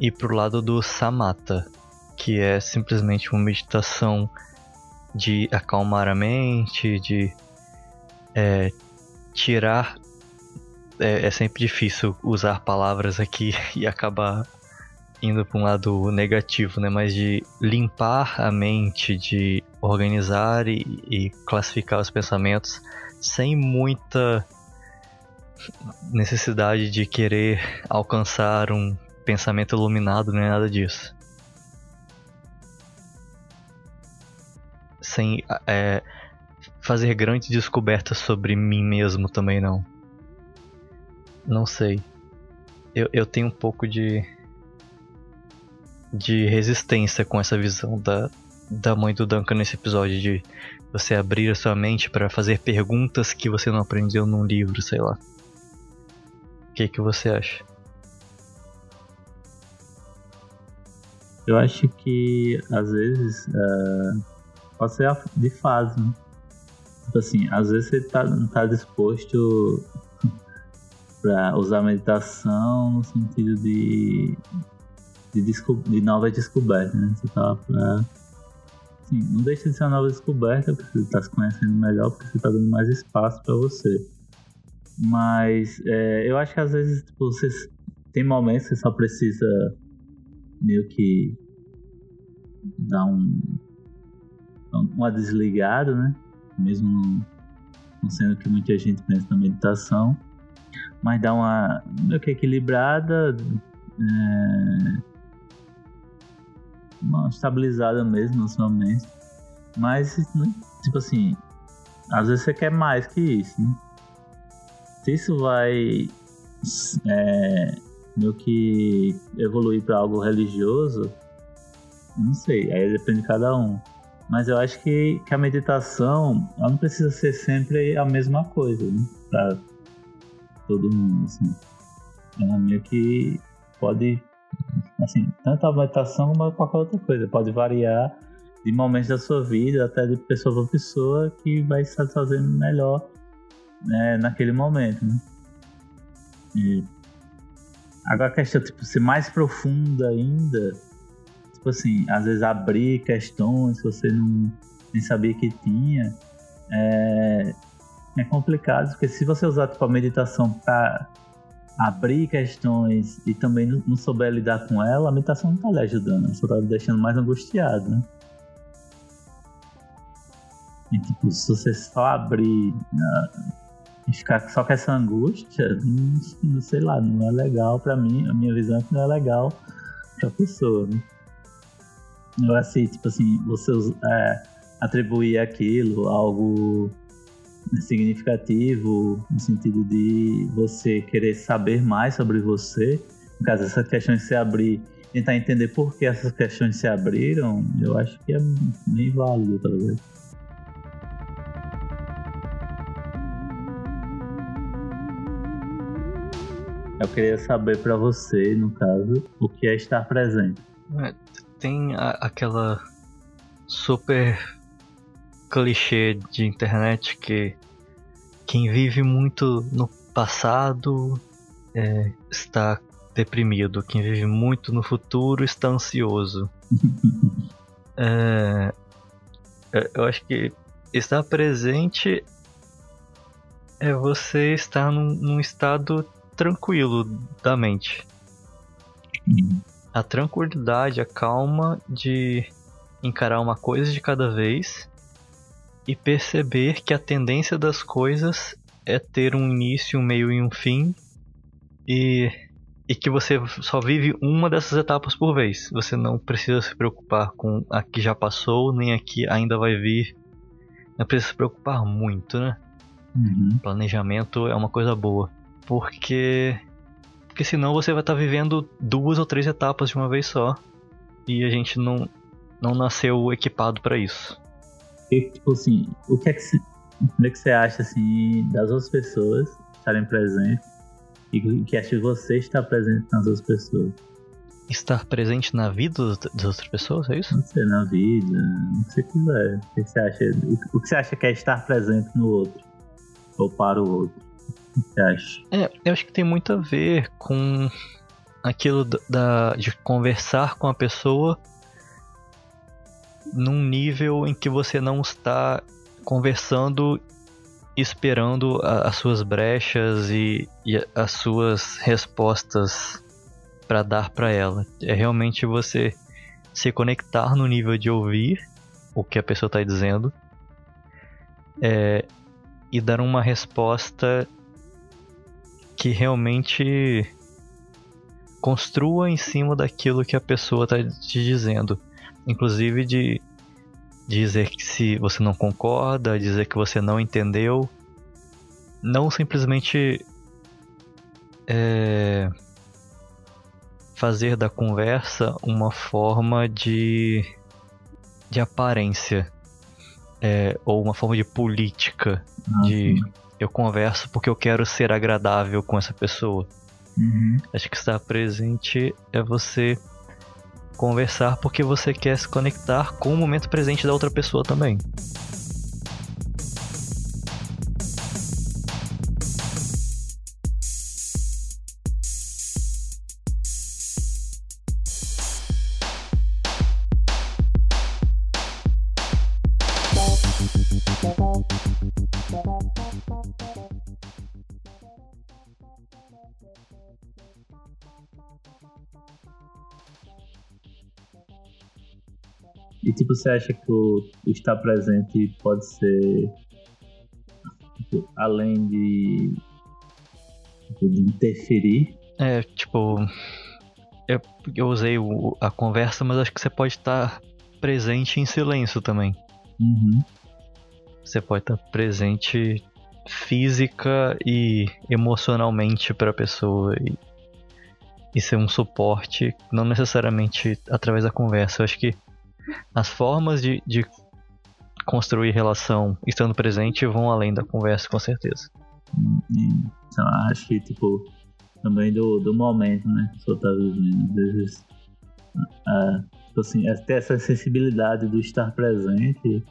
ir pro lado do samatha, que é simplesmente uma meditação de acalmar a mente, de é, tirar. É, é, sempre difícil usar palavras aqui (laughs) e acabar indo para um lado negativo, né? Mas de limpar a mente, de organizar e, e classificar os pensamentos sem muita necessidade de querer alcançar um pensamento iluminado, nem nada disso. Sem é, fazer grandes descobertas sobre mim mesmo também não. Não sei. Eu, eu tenho um pouco de de resistência com essa visão da, da mãe do Duncan nesse episódio de você abrir a sua mente para fazer perguntas que você não aprendeu num livro, sei lá. O que que você acha? Eu acho que às vezes uh, pode ser de fase, né? Tipo assim, às vezes você tá, não tá disposto (laughs) para usar meditação no sentido de de, de novas descobertas, né? Você tá pra. Assim, não deixa de ser uma nova descoberta, porque você tá se conhecendo melhor, porque você tá dando mais espaço para você. Mas é, eu acho que às vezes tipo, você tem momentos que você só precisa meio que dar um uma desligada, né? Mesmo não, sendo que muita gente pensa na meditação, mas dar uma meio que equilibrada, é, uma estabilizada mesmo na sua mente. Mas, tipo assim, às vezes você quer mais que isso, né? Se isso vai é, meio que evoluir para algo religioso, não sei, aí depende de cada um. Mas eu acho que, que a meditação ela não precisa ser sempre a mesma coisa, né? Pra todo mundo, assim. Ela meio que pode Assim, tanto a meditação como qualquer outra coisa. Pode variar de momentos da sua vida, até de pessoa para pessoa, que vai se satisfazendo melhor né, naquele momento. Né? E agora a questão, tipo, ser mais profunda ainda, tipo assim, às vezes abrir questões que você não nem sabia que tinha, é, é complicado, porque se você usar tipo, a meditação para abrir questões e também não, souber lidar com ela, a meditação não está lhe ajudando, só está deixando mais angustiado, né? E tipo, se você só abrir né, e ficar só com essa angústia, não, não sei lá, não é legal para mim, a minha visão é que não é legal para a pessoa, né? Eu assim, tipo assim, você é, atribuir aquilo algo significativo no sentido de você querer saber mais sobre você. No caso, essas questões se abrir, tentar entender por que essas questões se abriram, eu acho que é bem válido, talvez. Eu queria saber para você, no caso, o que é estar presente. Tem a, aquela super clichê de internet que quem vive muito no passado é, está deprimido, quem vive muito no futuro está ansioso. (laughs) é, é eu acho que estar presente é você estar num, num estado tranquilo da mente. A tranquilidade, a calma de encarar uma coisa de cada vez e perceber que a tendência das coisas é ter um início, um meio e um fim, e, e que você só vive uma dessas etapas por vez. Você não precisa se preocupar com a que já passou, nem a que ainda vai vir. Não precisa se preocupar muito, né? Uhum. Planejamento é uma coisa boa. Porque. Porque senão você vai estar vivendo duas ou três etapas de uma vez só. E a gente não, não nasceu equipado para isso. E, tipo assim, o que é que, o que, é que você acha, assim, das outras pessoas estarem presentes e o que acha de você estar presente nas outras pessoas? Estar presente na vida das outras pessoas, é isso? Não sei, na vida, o que você quiser. O que você acha, o que você acha que é estar presente no outro? Ou para o outro? Acha? É, eu acho que tem muito a ver com aquilo da- de conversar com a pessoa num nível em que você não está conversando esperando a- as suas brechas e, e as suas respostas para dar para ela. É realmente você se conectar no nível de ouvir o que a pessoa está dizendo é, e dar uma resposta que realmente construa em cima daquilo que a pessoa está te dizendo. Inclusive de dizer que se você não concorda, dizer que você não entendeu. Não simplesmente é, fazer da conversa uma forma de, de aparência. é, ou uma forma de política. De sim. Eu converso porque eu quero ser agradável com essa pessoa. Uhum. Acho que estar presente é você conversar porque você quer se conectar com o momento presente da outra pessoa também. E tipo, você acha que o, o estar presente pode ser tipo, além de, tipo, de interferir? É, tipo. Eu, eu usei o- a conversa, mas acho que você pode estar presente em silêncio também. Uhum. Você pode estar presente física e emocionalmente para a pessoa e, e ser um suporte, não necessariamente através da conversa. Eu acho que as formas de, de construir relação estando presente vão além da conversa, com certeza. Então, acho que, tipo, também do, do momento, né, que a pessoa tá vivendo. Às vezes, ah, tipo assim, é ter essa sensibilidade do estar presente,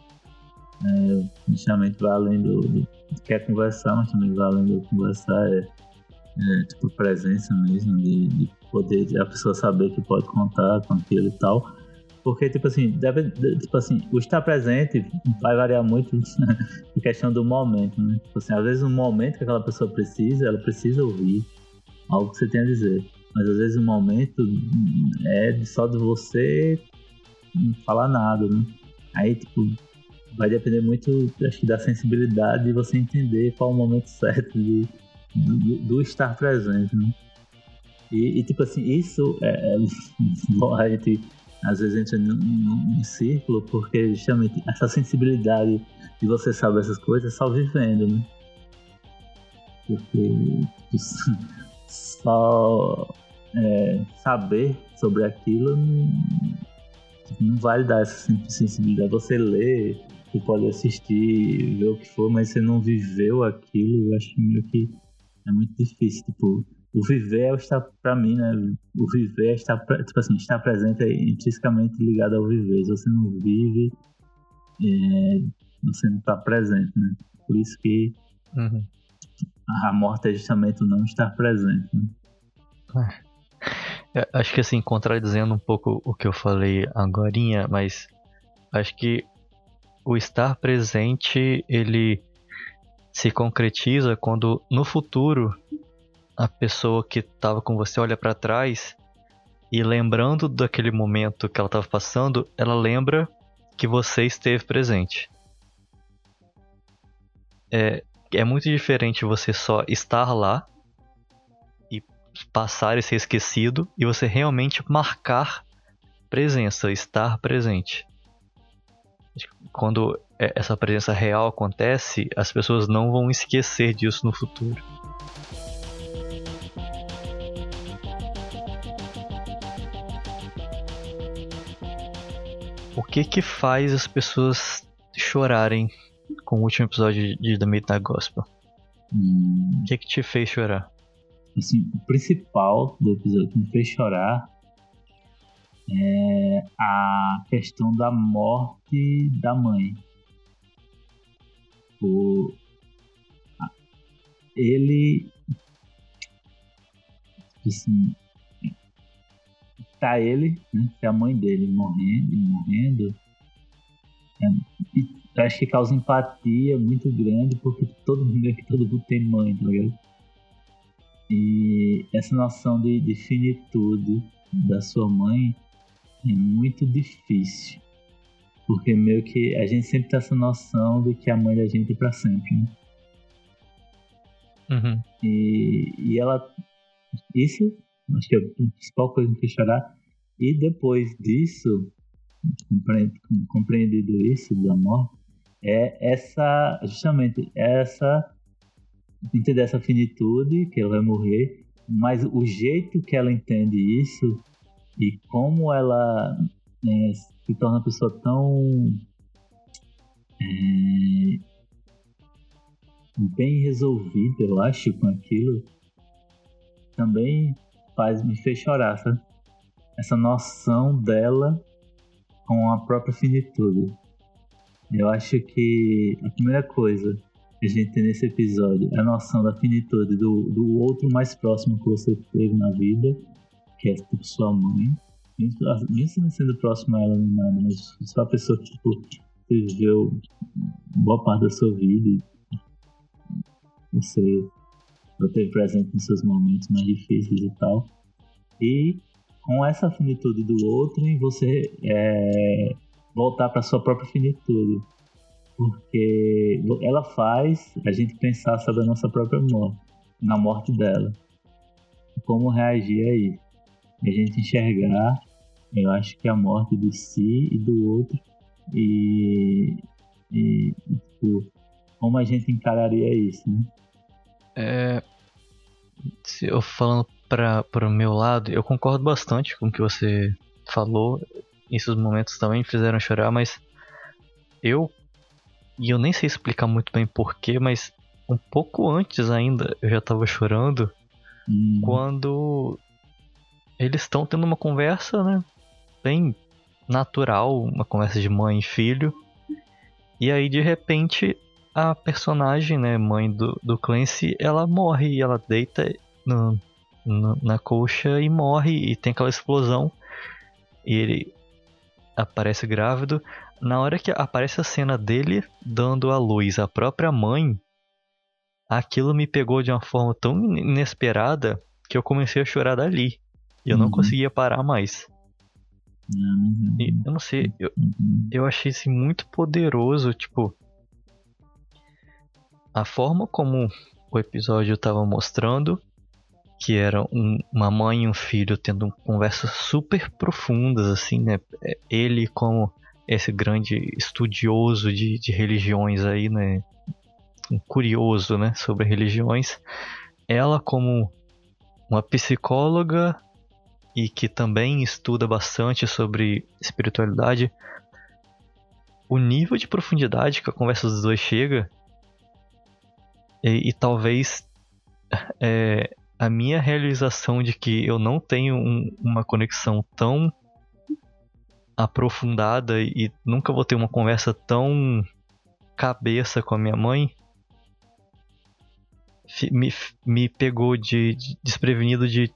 é, justamente vai além do, do quer conversar, mas também vai além do conversar, é, é tipo, presença mesmo, de, de poder de a pessoa saber que pode contar com aquilo e tal. Porque, tipo assim, deve, de- tipo assim, o estar presente vai variar muito (laughs) em questão do momento, né? Tipo assim, às vezes no momento que aquela pessoa precisa, ela precisa ouvir algo que você tem a dizer. Mas às vezes o momento é só de você não falar nada, né? Aí, tipo, vai depender muito, acho que, da sensibilidade de você entender qual o momento certo de, do, do- estar presente, né? E, e, tipo assim, isso é, é (laughs) a gente às vezes entra num, num, círculo porque justamente essa sensibilidade de você saber essas coisas é só vivendo, né? Porque só é, saber sobre aquilo não, não dar essa sen- sensibilidade. Você lê, você pode assistir, ver o que for, mas você não viveu aquilo, eu acho meio que é muito difícil. Tipo, o viver o estar, pra mim, né? O viver pre- tipo assim, estar presente é intrinsecamente ligado ao viver. Se você não vive, é, você não está presente, né? Por isso que Uhum. a morte é justamente o não estar presente. Né? É, acho que assim, contradizendo um pouco o que eu falei agorinha, mas acho que o estar presente, ele se concretiza quando no futuro a pessoa que estava com você olha para trás e lembrando daquele momento que ela estava passando, ela lembra que você esteve presente. É, é muito diferente você só estar lá e passar e ser esquecido e você realmente marcar presença, estar presente. Quando é, essa presença real acontece, as pessoas não vão esquecer disso no futuro. O que que faz as pessoas chorarem com o último episódio de The Midnight Gospel? Hum, O que que te fez chorar? assim, o principal do episódio que me fez chorar é a questão da morte da mãe. O, ele assim, tá ele, né, que é a mãe dele morrendo, morrendo é, e eu acho que causa empatia muito grande porque todo mundo é todo mundo tem mãe, tá ligado? E essa noção de, de finitude da sua mãe é muito difícil. Porque meio que a gente sempre tem essa noção de que a mãe da gente é pra sempre, né? Uhum. E, e ela. Isso, acho que é a principal coisa que chorar. E depois disso, compre- compreendido isso da morte, é essa. Justamente essa. Entender essa finitude, que ela vai morrer, mas o jeito que ela entende isso e como ela é, se torna uma pessoa tão. é, bem resolvida, eu acho, com aquilo, também faz me fez chorar, sabe? Essa noção dela com a própria finitude. Eu acho que a primeira coisa que a gente tem nesse episódio é a noção da finitude do, do outro mais próximo que você teve na vida, que é tipo sua mãe. Mesmo não sendo próximo a ela nem nada, mas só a pessoa que tipo, você viveu boa parte da sua vida e você esteve presente nos seus momentos mais difíceis e tal. E com essa finitude do outro, em você é, voltar para sua própria finitude. Porque ela faz a gente pensar sobre a nossa própria morte, na morte dela. Como reagir a isso. E a gente enxergar, eu acho que a morte de si e do outro. E, e, e tipo, como a gente encararia isso, né? É, se eu falando para o meu lado, eu concordo bastante com o que você falou. Esses momentos também me fizeram chorar, mas eu e eu nem sei explicar muito bem porquê, mas um pouco antes ainda eu já tava chorando Hum, quando eles estão tendo uma conversa, né, bem natural, uma conversa de mãe e filho. E aí de repente a personagem, né, mãe do, do Clancy, ela morre e ela deita no, no- na coxa e morre e tem aquela explosão. E ele aparece grávido. Na hora que aparece a cena dele dando à luz a própria mãe, aquilo me pegou de uma forma tão inesperada que eu comecei a chorar dali. E eu não Uhum. conseguia parar mais. não, mas, E eu não sei, eu, Uhum. eu achei isso muito poderoso, tipo. A forma como o episódio estava mostrando, que era um- uma mãe e um filho tendo conversas super profundas, assim, né? É, Ele como esse grande estudioso de, de religiões aí, né? Um curioso, né? Sobre religiões. Ela como uma psicóloga e que também estuda bastante sobre espiritualidade, o nível de profundidade que a conversa dos dois chega e, e talvez é, a minha realização de que eu não tenho um- uma conexão tão aprofundada e nunca vou ter uma conversa tão cabeça com a minha mãe me, me pegou de, de desprevenido de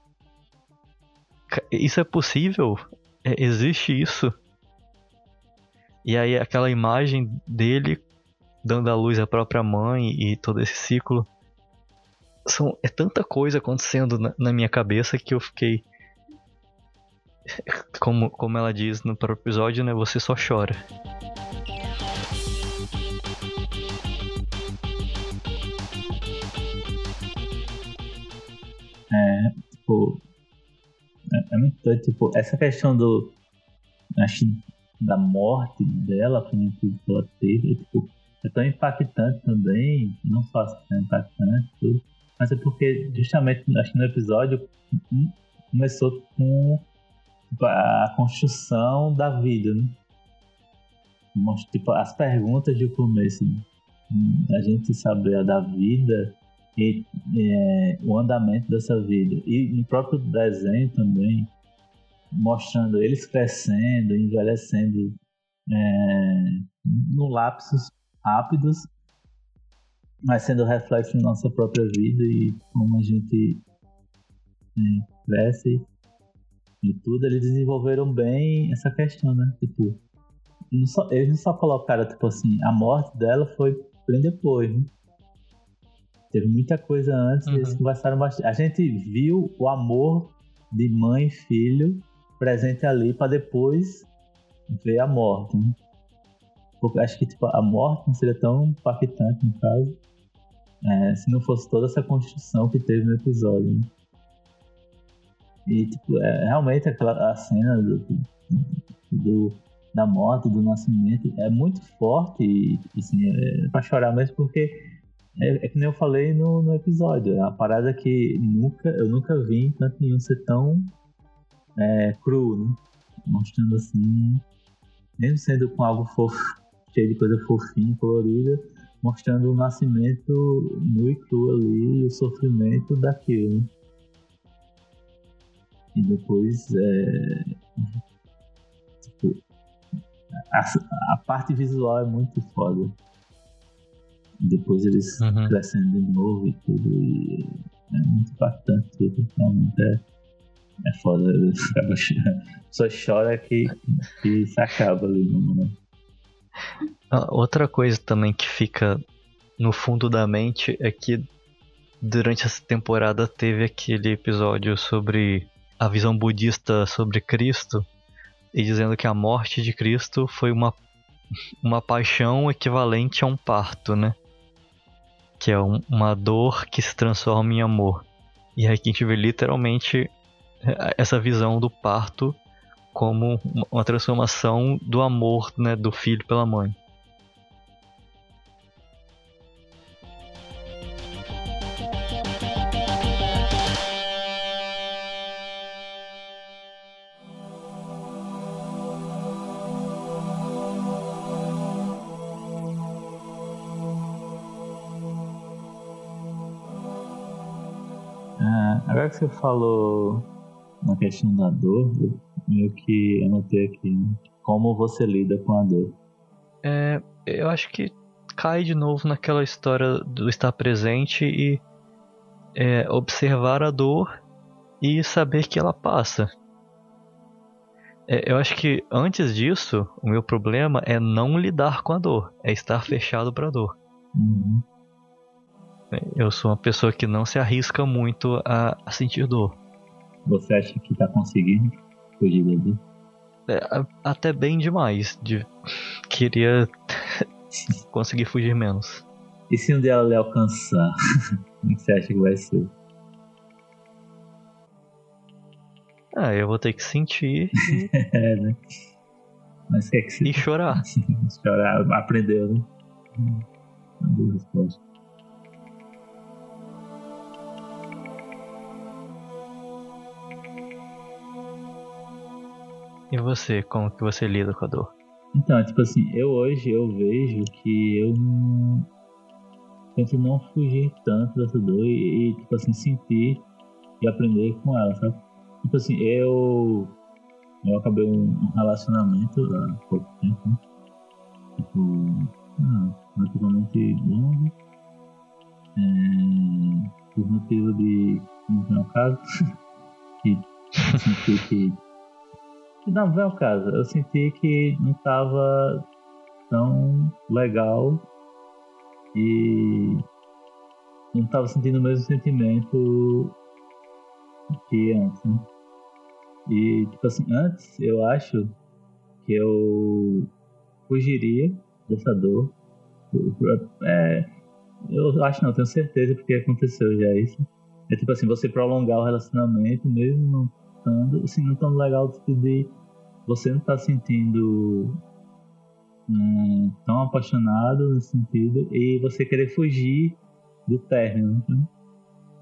isso é possível? É, existe isso? E aí aquela imagem dele dando à luz à própria mãe e todo esse ciclo. São, é tanta coisa acontecendo na, na minha cabeça que eu fiquei. Como, como ela diz no próprio episódio, né? Você só chora. tipo. É, é muito tipo, essa questão do. Acho da morte dela, a plenitude que ela teve, é, tipo, é tão impactante também, não só assim, é impactante, tudo, mas é porque justamente, acho que no episódio começou com a construção da vida, né? Tipo, as perguntas de começo, né? a gente saber da vida e é, o andamento dessa vida. E no próprio desenho também, mostrando eles crescendo, envelhecendo é, no lapsos rápidos, mas sendo reflexo na nossa própria vida e como a gente é, cresce e tudo, eles desenvolveram bem essa questão, né? Tipo, não só, eles não só colocaram, tipo assim, a morte dela foi bem depois, né? Teve muita coisa antes, uhum. eles conversaram bastante. A gente viu o amor de mãe e filho presente ali para depois ver a morte, né? Porque acho que tipo, a morte não seria tão impactante no caso é, se não fosse toda essa construção que teve no episódio. Né? E tipo, é, realmente aquela a cena do, do, da morte, do nascimento é muito forte e assim, é pra chorar mesmo porque é, é que nem eu falei no, no episódio, é uma parada que nunca, eu nunca vi em tanto nenhum ser tão é, cru, né? Mostrando assim, mesmo sendo com algo fofo, cheio de coisa fofinha, colorida, mostrando o nascimento nu e cru ali e o sofrimento daquilo. Né? E depois é, tipo, a, a, parte visual é muito foda. Depois eles uhum. crescendo de novo e tudo. E é muito impactante tudo. Realmente é é foda, (laughs) só chora que, que se acaba ali no momento. Outra coisa também que fica no fundo da mente é que durante essa temporada teve aquele episódio sobre a visão budista sobre Cristo e dizendo que a morte de Cristo foi uma, uma paixão equivalente a um parto, né? Que é um, uma dor que se transforma em amor. E aí a gente vê literalmente essa visão do parto como uma transformação do amor né, do filho pela mãe. Ah, agora que você falou na questão da dor, meio que anotei aqui, né? Como você lida com a dor? É, eu acho que cai de novo naquela história do estar presente e é, observar a dor e saber que ela passa. É, eu acho que antes disso, o meu problema é não lidar com a dor, é estar fechado para a dor. Uhum. Eu sou uma pessoa que não se arrisca muito a, a sentir dor. Você acha que tá conseguindo fugir dele? É, até bem demais. De... Queria (laughs) conseguir fugir menos. E se um dia ela lhe alcançar? (laughs) Como é você acha que vai ser? Ah, eu vou ter que sentir. E... (laughs) é, né? Mas quer que você... E chorar. chorar, aprendeu, né? Uma boa resposta. E você, como que você lida com a dor? Então, tipo assim, eu hoje eu vejo que eu tento não fugir tanto dessa dor e, e, tipo assim, sentir e aprender com ela, sabe? Tipo assim, eu eu acabei um relacionamento há pouco tempo, né? Tipo, ah, relativamente longo. É, por motivo de não ter um caso. (laughs) que senti que não, não é o caso. Eu senti que não estava tão legal e não estava sentindo o mesmo sentimento que antes, né? E, tipo assim, antes eu acho que eu fugiria dessa dor. É, eu acho não, tenho certeza porque aconteceu já isso. É tipo assim, você prolongar o relacionamento, mesmo não estando, assim, não tão legal de você não tá sentindo hum, tão apaixonado nesse sentido e você querer fugir do término, né?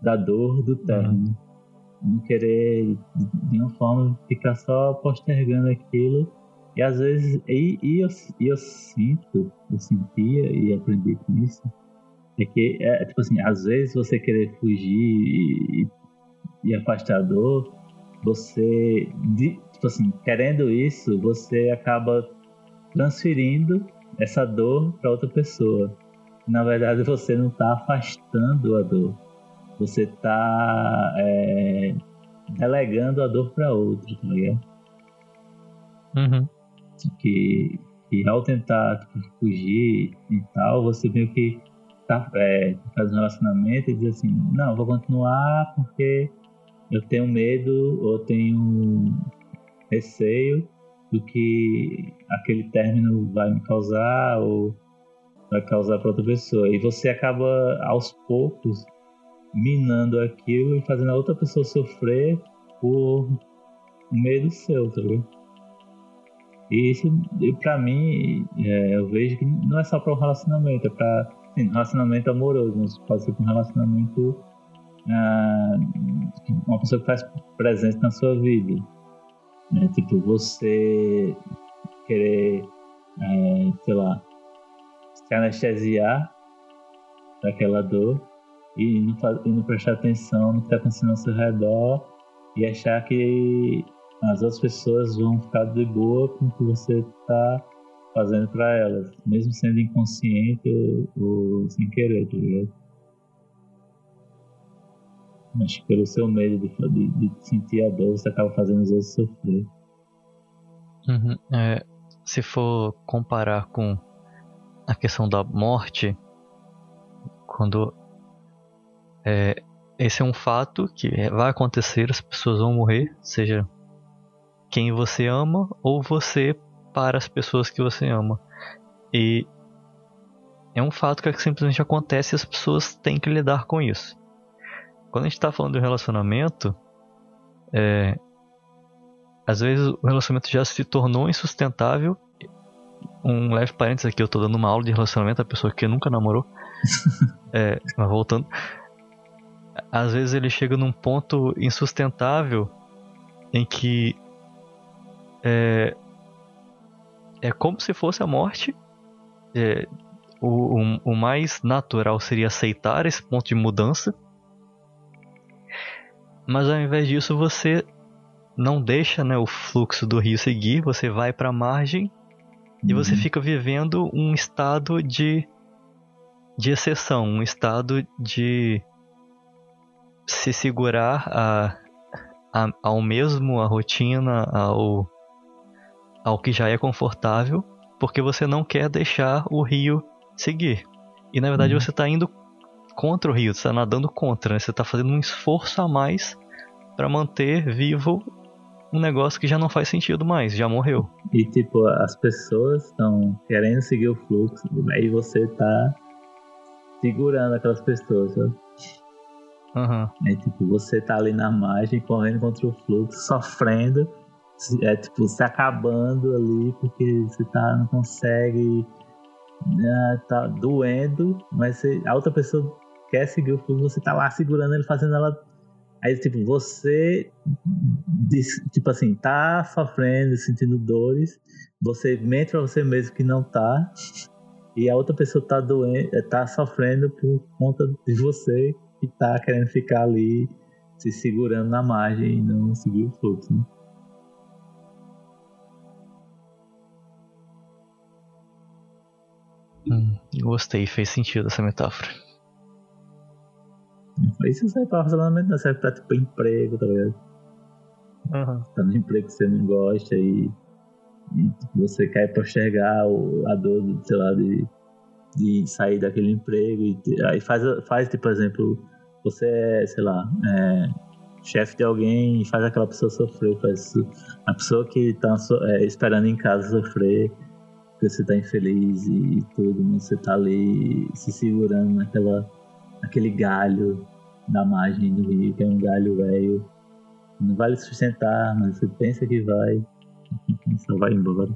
da dor do término. Uhum. Não querer de nenhuma forma ficar só postergando aquilo. E às vezes, e, e, eu, e eu sinto, eu sentia e aprendi com isso, é que, é, tipo assim, às vezes você querer fugir e, e afastar a dor, você, tipo assim, querendo isso, você acaba transferindo essa dor para outra pessoa. Na verdade, você não está afastando a dor, você está é, delegando a dor para outro, tá ligado? Uhum. Que, que ao tentar tipo, fugir e tal, você meio que tá, é, faz um relacionamento e diz assim, não, vou continuar porque eu tenho medo ou tenho receio do que aquele término vai me causar ou vai causar para outra pessoa. E você acaba aos poucos minando aquilo e fazendo a outra pessoa sofrer por medo seu, tá ligado? E isso, para mim, é, eu vejo que não é só para um relacionamento, é para sim, relacionamento amoroso, mas pode ser um relacionamento ah, uma pessoa que faz presente na sua vida. Né? Tipo, você querer, é, sei lá, se anestesiar daquela dor e não, e não prestar atenção no que está acontecendo ao seu redor e achar que as outras pessoas vão ficar de boa com o que você está fazendo para elas, mesmo sendo inconsciente ou, ou sem querer, tá ligado? Mas pelo seu medo de, de, de, sentir a dor, você acaba fazendo os outros sofrer. Uhum. É, se for comparar com a questão da morte, quando é, esse é um fato que vai acontecer, as pessoas vão morrer, seja quem você ama ou você para as pessoas que você ama. E é um fato que simplesmente acontece e as pessoas têm que lidar com isso. Quando a gente está falando de um relacionamento, é, às vezes o relacionamento já se tornou insustentável. Um leve parênteses aqui, eu estou dando uma aula de relacionamento a pessoa que nunca namorou. (laughs) é, mas voltando. Às vezes ele chega num ponto insustentável em que é, é como se fosse a morte. É, o, o, o, mais natural seria aceitar esse ponto de mudança. Mas ao invés disso, você não deixa né, o fluxo do rio seguir, você vai para a margem e você uhum. fica vivendo um estado de, de exceção, um estado de se segurar a, a, ao mesmo, a rotina, ao, ao que já é confortável, porque você não quer deixar o rio seguir. E na verdade uhum. você está indo contra o rio, você está nadando contra, né? você está fazendo um esforço a mais para manter vivo um negócio que já não faz sentido mais, já morreu. E tipo, as pessoas estão querendo seguir o fluxo, aí você tá segurando aquelas pessoas, sabe? Uhum. Aí tipo, você tá ali na margem, correndo contra o fluxo, sofrendo é tipo, se acabando ali porque você tá, não consegue, né, tá doendo, mas você, a outra pessoa quer seguir o fluxo, você tá lá segurando ele, fazendo ela. Aí, tipo, você, tipo assim, tá sofrendo, sentindo dores, você mente pra você mesmo que não tá, e a outra pessoa tá doendo, tá sofrendo por conta de você que tá querendo ficar ali se segurando na margem e não seguir o fluxo, né? Hum, gostei, fez sentido essa metáfora. Isso serve pra relacionamento, não serve pra tipo emprego, tá ligado? Uhum. Tá no emprego que você não gosta e, e tipo, você quer postergar o, a dor, sei lá, de, de sair daquele emprego. E, aí faz, faz, tipo, exemplo, você é, sei lá, é, chefe de alguém e faz aquela pessoa sofrer, faz a pessoa que tá é, esperando em casa sofrer porque você tá infeliz e tudo, mas você tá ali se segurando naquela, naquele galho da margem do rio, que é um galho velho. Não vai lhe sustentar, mas você pensa que vai, (laughs) só vai embora.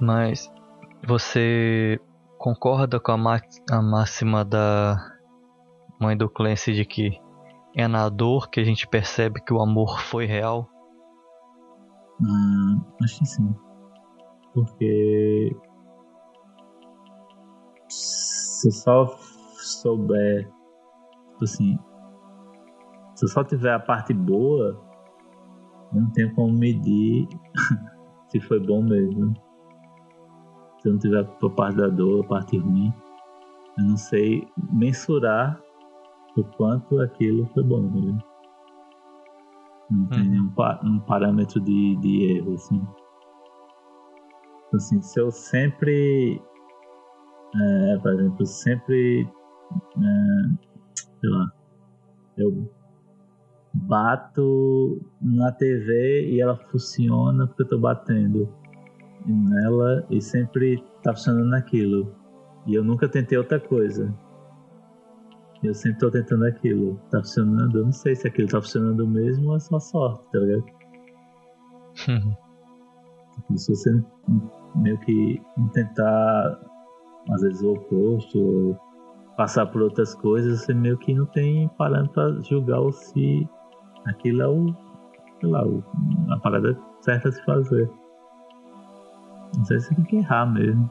Mas você concorda com a, a máxima da mãe do Clancy de que é na dor que a gente percebe que o amor foi real? Hum, acho que sim. Porque se eu só souber, assim, se eu só tiver a parte boa, eu não tenho como medir (laughs) se foi bom mesmo. Se eu não tiver a parte da dor, a parte ruim, eu não sei mensurar o quanto aquilo foi bom, né? Não tem uhum. nenhum um parâmetro de, de erro, assim. Assim, se eu sempre, é, por exemplo, sempre, é, sei lá, eu bato na TV e ela funciona porque eu tô batendo nela e sempre tá funcionando naquilo. E eu nunca tentei outra coisa. Eu sempre tô tentando aquilo. Tá funcionando? Eu não sei se aquilo tá funcionando mesmo ou é só sorte, tá ligado? (laughs) Se você meio que tentar, às vezes, o oposto, ou passar por outras coisas, você meio que não tem parâmetro pra julgar ou se aquilo é o, sei lá, a parada certa a se fazer. Não sei se tem que errar mesmo.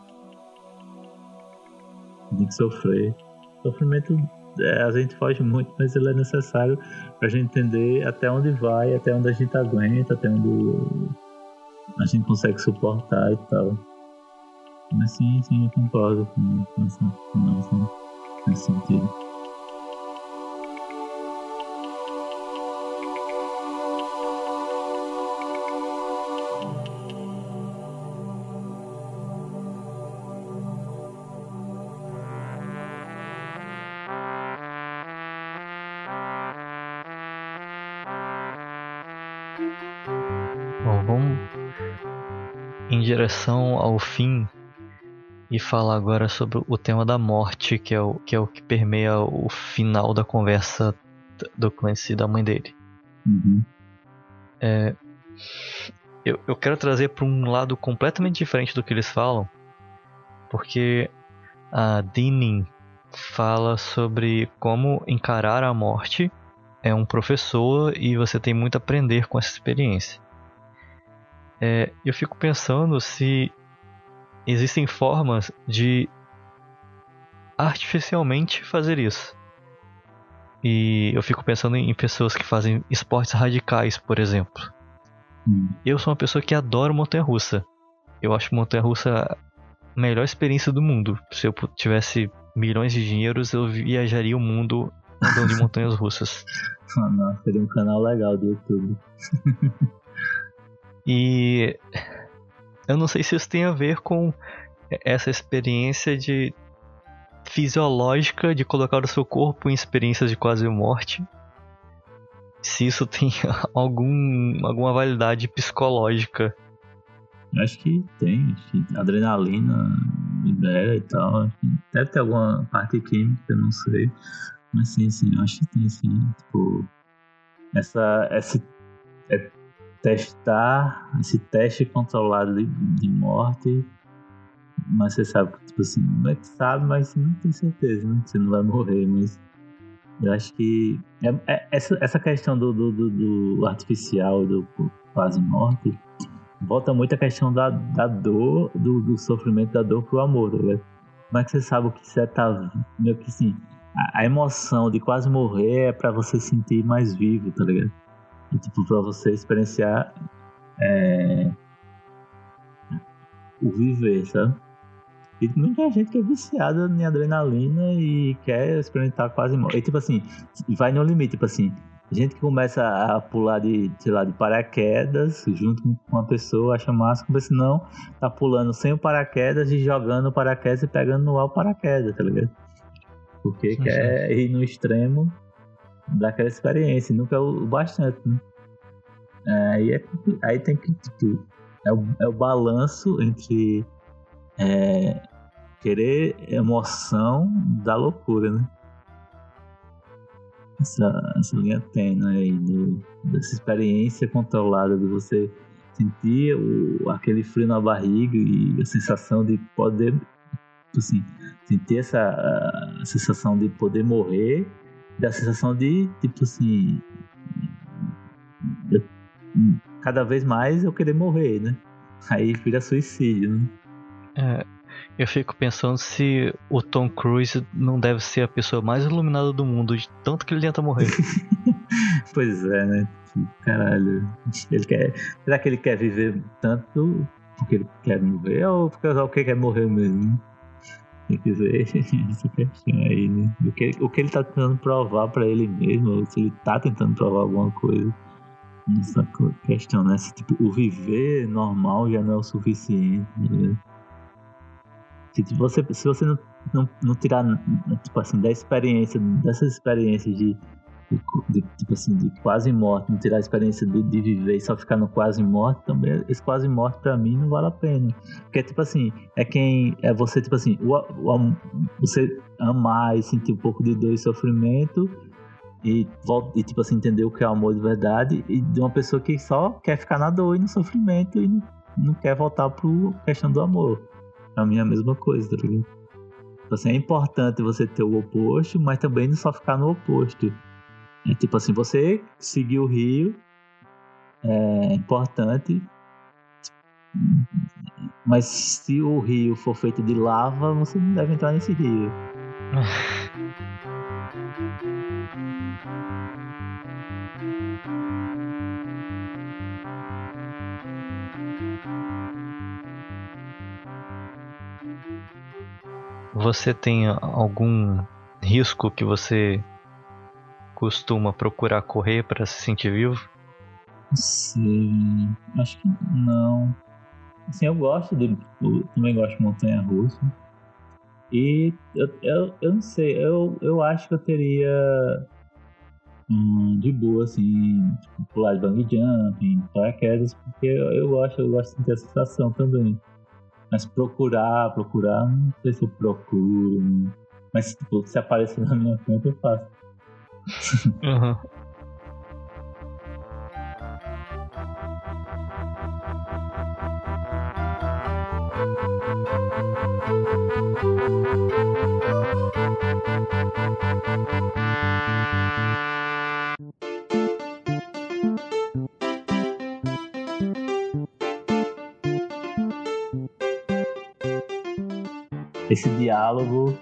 Tem que sofrer. Sofrimento é, a gente foge muito, mas ele é necessário para gente entender até onde vai, até onde a gente aguenta, até onde a gente consegue suportar e tal. Mas sim, sim, eu concordo com, com essa, com essa, nesse sentido. Direção ao fim e falar agora sobre o tema da morte, que é o que, é o que permeia o final da conversa do Clancy e da mãe dele. Uhum. É, eu, eu quero trazer para um lado completamente diferente do que eles falam, porque a Dinning fala sobre como encarar a morte. É um professor e você tem muito a aprender com essa experiência. É, eu fico pensando se existem formas de artificialmente fazer isso. E eu fico pensando em pessoas que fazem esportes radicais, por exemplo. Hum. Eu sou uma pessoa que adora montanha-russa. Eu acho montanha-russa a melhor experiência do mundo. Se eu tivesse milhões de dinheiros, eu viajaria o mundo andando de montanhas russas. (laughs) Ah, não, seria um canal legal do YouTube. (laughs) E eu não sei se isso tem a ver com essa experiência de fisiológica de colocar o seu corpo em experiências de quase morte. Se isso (laughs) tem algum, alguma validade psicológica. Acho que tem, acho que adrenalina libera e tal. Deve ter alguma parte química, não sei. Mas sim, sim, acho que tem sim. Tipo, essa, esse, é testar esse teste controlado de, de morte, mas você sabe tipo assim, não é que sabe, mas não tem certeza, né? Você não vai morrer, mas eu acho que é, é, essa, essa questão do, do, do, do artificial, do quase morte, volta muito a questão da, da dor, do, do sofrimento da dor pro amor, ligado? Como é que você sabe o que você tá. Meio que assim, a, a emoção de quase morrer é para você sentir mais vivo, tá ligado? E, tipo, pra você experienciar é, o viver, sabe? E muita gente que é viciada em adrenalina e quer experimentar quase morte. E tipo assim, vai no limite, tipo assim, gente que começa a pular de, sei lá, de paraquedas junto com uma pessoa, acha massa, como se não tá pulando sem o paraquedas e jogando o paraquedas e pegando no ar o paraquedas, tá ligado? Porque sim, quer sim. ir no extremo daquela experiência, nunca é o bastante, né? Aí, é, aí tem que, tipo, é o, é o balanço entre é, querer emoção da loucura, né? Essa, essa linha tênue aí do, dessa experiência controlada de você sentir o, aquele frio na barriga e a sensação de poder, assim, sentir essa a sensação de poder morrer, da sensação de, tipo assim, cada vez mais eu querer morrer, né? Aí vira suicídio, né? É, eu fico pensando se o Tom Cruise não deve ser a pessoa mais iluminada do mundo, de tanto que ele tenta morrer. (laughs) pois é, né? Caralho. Ele quer. Será que ele quer viver tanto porque ele quer morrer ou porque ele quer morrer mesmo? Tem que ver essa questão aí, né? O que, o que ele tá tentando provar pra ele mesmo, ou se ele tá tentando provar alguma coisa nessa questão, né? Se, tipo, o viver normal já não é o suficiente, né? Se tipo, você, se você não, não, não tirar, tipo assim, da experiência, dessas experiências de, de, tipo assim, de quase morte, não tirar a experiência de, de viver e só ficar no quase morte, também esse quase morte pra mim não vale a pena. Porque, tipo assim, é quem, é você, tipo assim, o, o, você amar e sentir um pouco de dor e sofrimento e, e, tipo assim, entender o que é o amor de verdade e de uma pessoa que só quer ficar na dor e no sofrimento e não, quer voltar pro questão do amor. Pra mim é a mesma coisa, tá ligado? Tipo assim, é importante você ter o oposto, mas também não só ficar no oposto. É tipo assim, você seguir o rio é importante, mas se o rio for feito de lava, você não deve entrar nesse rio. Você tem algum risco que você costuma procurar correr para se sentir vivo? Sim, acho que não. Assim, eu gosto de. Eu também gosto de montanha russa. E eu, eu, eu não sei, eu, eu acho que eu teria hum, de boa, assim, tipo, pular de bang jump, paraquedas, porque eu, eu gosto, eu gosto de ter a sensação também. Mas procurar, procurar, não sei se eu procuro. Mas tipo, se aparecer na minha frente, eu faço. Esse diálogo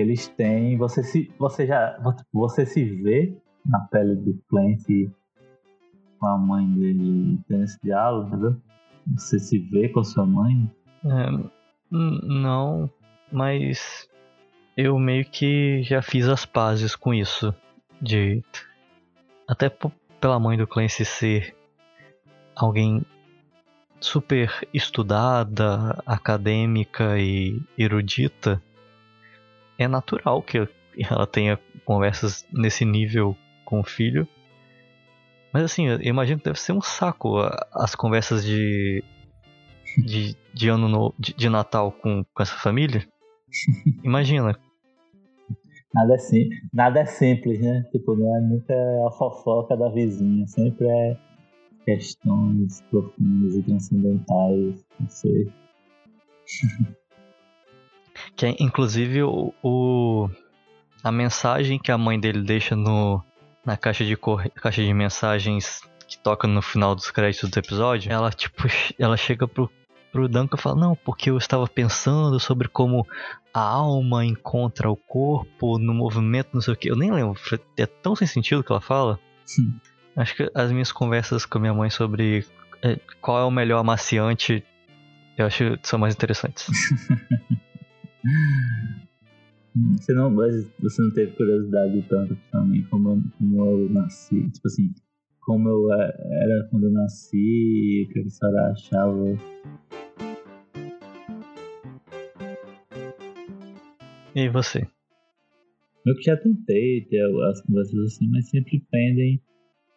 que eles têm, você se você já você se vê na pele do Clancy com a mãe dele tendo esse diálogo, entendeu? Você se vê com a sua mãe? É, não, mas eu meio que já fiz as pazes com isso de até pela mãe do Clancy ser alguém super estudada, acadêmica e erudita, é natural que ela tenha conversas nesse nível com o filho. Mas assim, eu imagino que deve ser um saco as conversas de. de, de ano no, de, de Natal com, com essa família. (laughs) Imagina. Nada é, sim, nada é simples, né? Tipo, não é nunca a fofoca da vizinha, sempre é questões profundas e transcendentais, não sei. (laughs) que é, inclusive o, o, a mensagem que a mãe dele deixa no na caixa de caixa de mensagens que toca no final dos créditos do episódio, ela tipo ela chega pro pro Duncan e fala: "Não, porque eu estava pensando sobre como a alma encontra o corpo no movimento, não sei o que. Eu nem lembro, é tão sem sentido que ela fala. Sim. Acho que as minhas conversas com a minha mãe sobre é, qual é o melhor amaciante, eu acho que são mais interessantes. (laughs) você não, mas você não teve curiosidade tanto também como, como eu nasci, tipo assim, como eu é, era quando eu nasci, o que a senhora achava. E você? Eu que já tentei ter as conversas assim, mas sempre pendem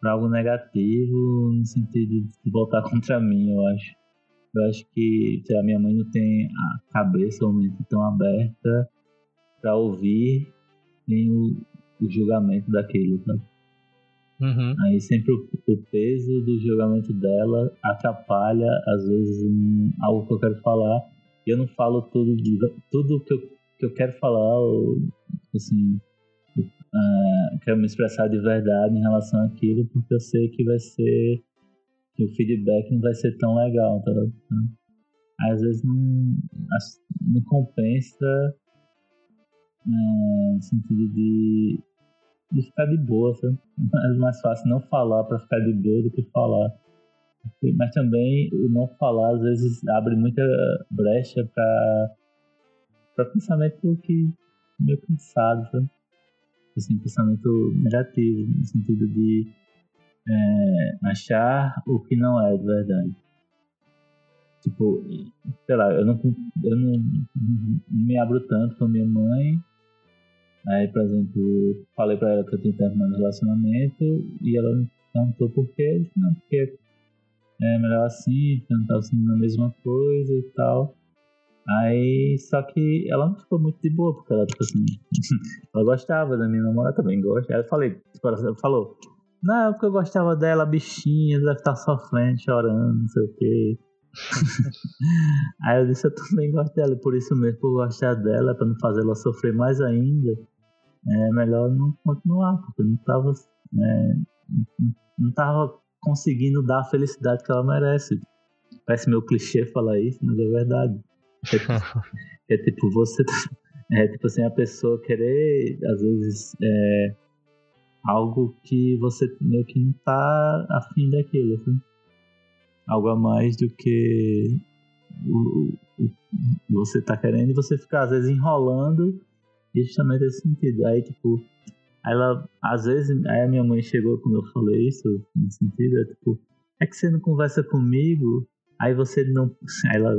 para algo negativo no sentido de voltar (laughs) contra mim, eu acho. Eu acho que sei lá, minha mãe não tem a cabeça ou mente tão aberta para ouvir nem o, o julgamento daquilo, sabe? Uhum. Aí sempre o, o peso do julgamento dela atrapalha, às vezes, um, algo que eu quero falar. E eu não falo tudo, tudo que, eu, que eu quero falar, ou, assim, uh, quero me expressar de verdade em relação àquilo, porque eu sei que vai ser. Que o feedback não vai ser tão legal, tá? Às vezes não, não compensa é, no sentido de de ficar de boa, sabe? É mais fácil não falar para ficar de boa do que falar. Mas também o não falar às vezes abre muita brecha para pensamento que meio cansado, sabe? Assim, pensamento negativo, no sentido de é, achar o que não é de verdade. Tipo, sei lá, eu não, eu não, me abro tanto com a minha mãe Aí, por exemplo, falei pra ela que eu tinha terminado o relacionamento e ela me perguntou por quê. Não, porque é melhor assim, não tava sentindo a mesma coisa e tal. Aí, só que ela não ficou muito de boa, porque ela, tipo assim, (laughs) ela gostava da minha namorada, também gosta. Aí eu falei, tipo, ela falou, não, porque eu gostava dela, bichinha, deve estar sofrendo, chorando, não sei o quê. (laughs) Aí eu disse, eu também gosto dela, por isso mesmo, por gostar dela, pra não fazer ela sofrer mais ainda, é melhor não continuar, porque não tava, é, não tava conseguindo dar a felicidade que ela merece. Parece meu clichê falar isso, mas é verdade. É, (laughs) é tipo, você. Tá, é tipo assim, a pessoa querer, às vezes, é, algo que você meio que não tá afim daquilo, assim. Algo a mais do que o, o, você tá querendo e você ficar, às vezes, enrolando justamente nesse sentido. Aí, tipo, ela, às vezes, aí a minha mãe chegou quando eu falei isso, no sentido, é tipo, é que você não conversa comigo, aí você não, (laughs) ela,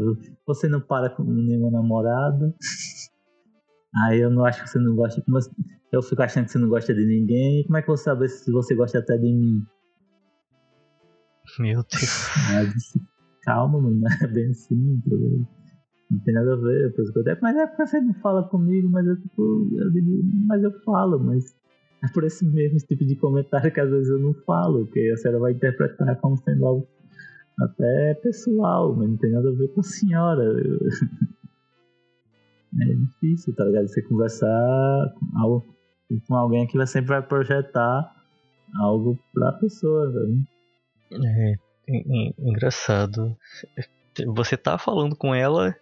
você não para com nenhuma namorada, (laughs) aí eu não acho que você não gosta, mas eu fico achando que você não gosta de ninguém, como é que eu vou saber se você gosta até de mim? Meu Deus. Disse, calma, mano, não é bem assim? Não tem nada a ver, depois que eu mas é porque você não fala comigo, mas eu tipo, eu digo, mas eu falo, mas é por esse mesmo tipo de comentário que às vezes eu não falo, que a senhora vai interpretar como sendo algo até pessoal, mas não tem nada a ver com a senhora. (laughs) É difícil, tá ligado? Você conversar com, algo, com alguém que sempre vai projetar algo pra pessoa, velho. É, engraçado. Você tá falando com ela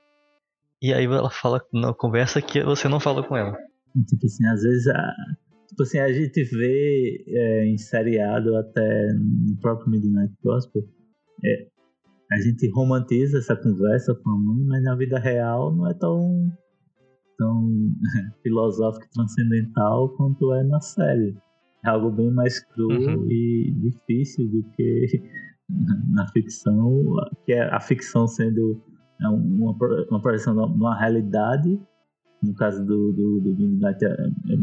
e aí ela fala na conversa que você não fala com ela. Tipo assim, às vezes a, tipo assim, a gente vê é, em seriado até no próprio Midnight Gospel, é, a gente romantiza essa conversa com a mãe, mas na vida real não é tão, tão (laughs) filosófico e transcendental quanto é na série. É algo bem mais cru uhum. e difícil do que (laughs) na ficção, que é a ficção sendo é uma, uma projeção de uma realidade, no caso do, do, do Midnight é, é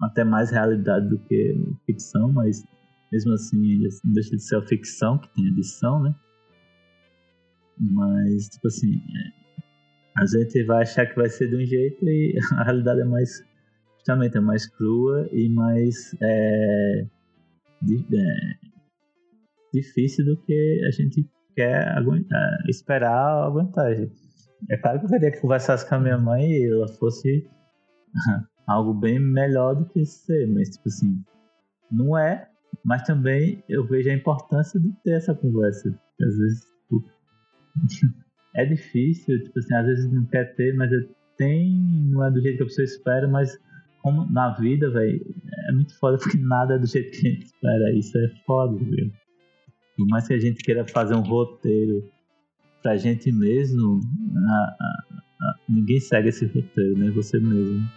até mais realidade do que ficção, mas mesmo assim não deixa de ser a ficção, que tem edição, né? Mas, tipo assim, é, a gente vai achar que vai ser de um jeito e a realidade é mais, justamente, é mais crua e mais é, é, difícil do que a gente quer aguentar, esperar a vantagem. É claro que eu queria que conversasse com a minha mãe e ela fosse (laughs) algo bem melhor do que ser, mas tipo assim, não é, mas também eu vejo a importância de ter essa conversa. Às vezes tipo, (laughs) é difícil, tipo assim, às vezes não quer ter, mas tem, não é do jeito que a pessoa espera, mas como na vida, velho, é muito foda porque nada é do jeito que a gente espera. Isso é foda, viu? Por mais que a gente queira fazer um roteiro pra gente mesmo, a, a, a, ninguém segue esse roteiro, nem você mesmo.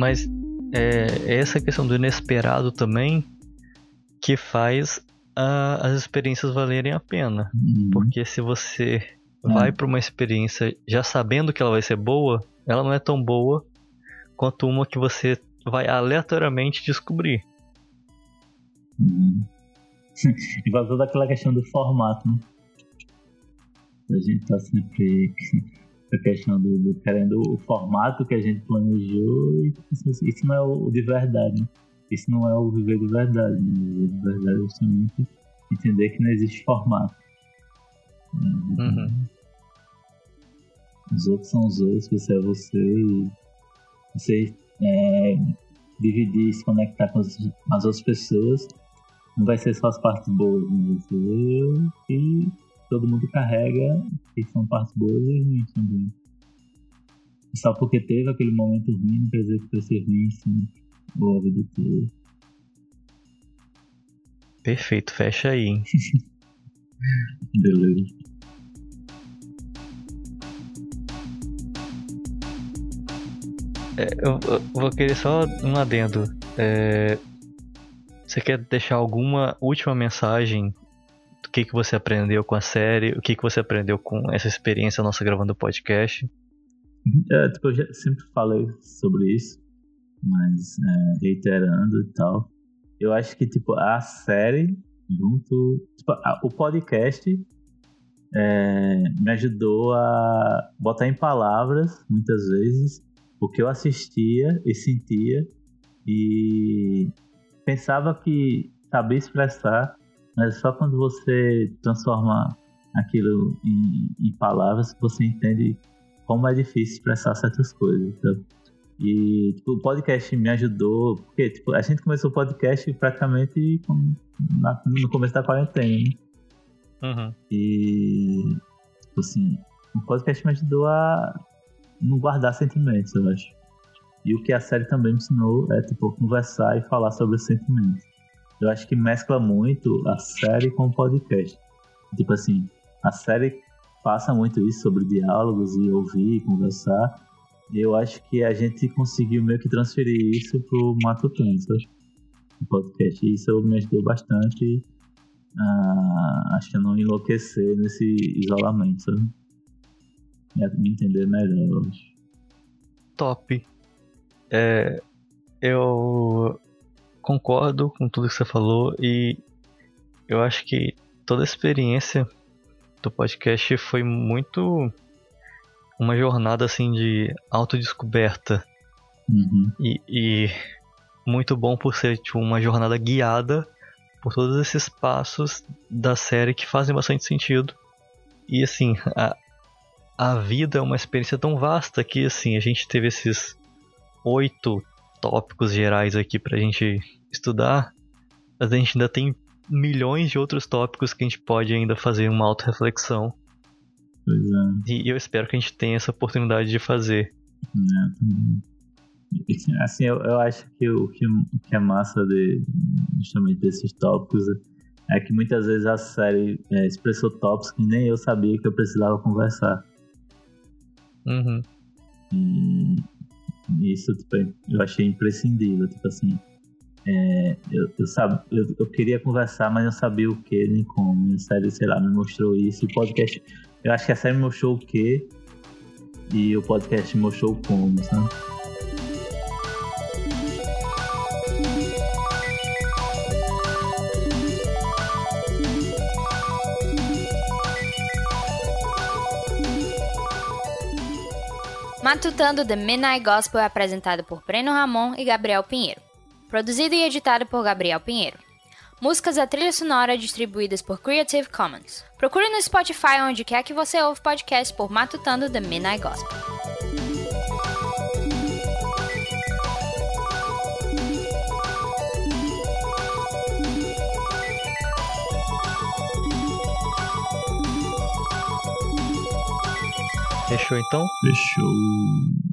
Mas é essa questão do inesperado também que faz a, as experiências valerem a pena. Uhum. Porque se você É. vai para uma experiência já sabendo que ela vai ser boa, ela não é tão boa quanto uma que você vai aleatoriamente descobrir. Uhum. (laughs) e vai toda aquela questão do formato, né? A gente tá sempre a questão do, do querendo o formato que a gente planejou e isso, isso não é o de verdade, né? Isso não é o viver de verdade, né? Viver de verdade é justamente entender que não existe formato. né? Uhum. Os outros são os outros, você é você e você é, dividir, se conectar com as, as outras pessoas não vai ser só as partes boas, né? vai ser eu e todo mundo carrega que são partes boas e ruins também. Só porque teve aquele momento ruim não quer dizer que vai ser ruim assim, ou a vida toda. Perfeito, fecha aí, hein? (laughs) Beleza. Eu, eu vou querer só um adendo. É, você quer deixar alguma última mensagem do que, que você aprendeu com a série? O que, que você aprendeu com essa experiência nossa gravando o podcast? É, tipo, eu já sempre falei sobre isso, mas é, reiterando e tal. Eu acho que tipo a série junto, tipo, a- o podcast é, me ajudou a botar em palavras muitas vezes o que eu assistia e sentia e pensava que sabia expressar, mas só quando você transforma aquilo em, em palavras que você entende como é difícil expressar certas coisas. sabe? E tipo, o podcast me ajudou, porque tipo, a gente começou o podcast praticamente com- na- no começo da quarentena. né? Uhum. E tipo assim, o podcast me ajudou a não guardar sentimentos, eu acho. E o que a série também me ensinou é tipo conversar e falar sobre os sentimentos. Eu acho que mescla muito a série com o podcast. Tipo assim, a série passa muito isso sobre diálogos e ouvir conversar. Eu acho que a gente conseguiu meio que transferir isso pro Matutano, sabe? No podcast. E isso me ajudou bastante a, acho que não enlouquecer nesse isolamento, sabe? Me entender melhor. Top. É, eu concordo com tudo que você falou e eu acho que toda a experiência do podcast foi muito uma jornada assim de autodescoberta Uhum. e, e muito bom por ser tipo, uma jornada guiada por todos esses passos da série que fazem bastante sentido. E assim, a, a vida é uma experiência tão vasta que assim, a gente teve esses oito tópicos gerais aqui pra gente estudar, mas a gente ainda tem milhões de outros tópicos que a gente pode ainda fazer uma auto-reflexão. Pois é, E eu espero que a gente tenha essa oportunidade de fazer. né, também. Assim, eu, eu acho que o que, o que é massa de, justamente desses tópicos é que muitas vezes a série é, expressou tópicos que nem eu sabia que eu precisava conversar. Uhum. E isso tipo, eu achei imprescindível. Tipo assim, é, eu, eu, eu, eu queria conversar, mas não sabia o que nem como. E a série, sei lá, me mostrou isso. O podcast, eu acho que a série me mostrou o que e o podcast mostrou o como, sabe? Matutando The Midnight Gospel é apresentado por Breno Ramon e Gabriel Pinheiro. Produzido e editado por Gabriel Pinheiro. Músicas da trilha sonora distribuídas por Creative Commons. Procure no Spotify onde quer que você ouve podcast por Matutando The Midnight Gospel. Fechou então? Fechou.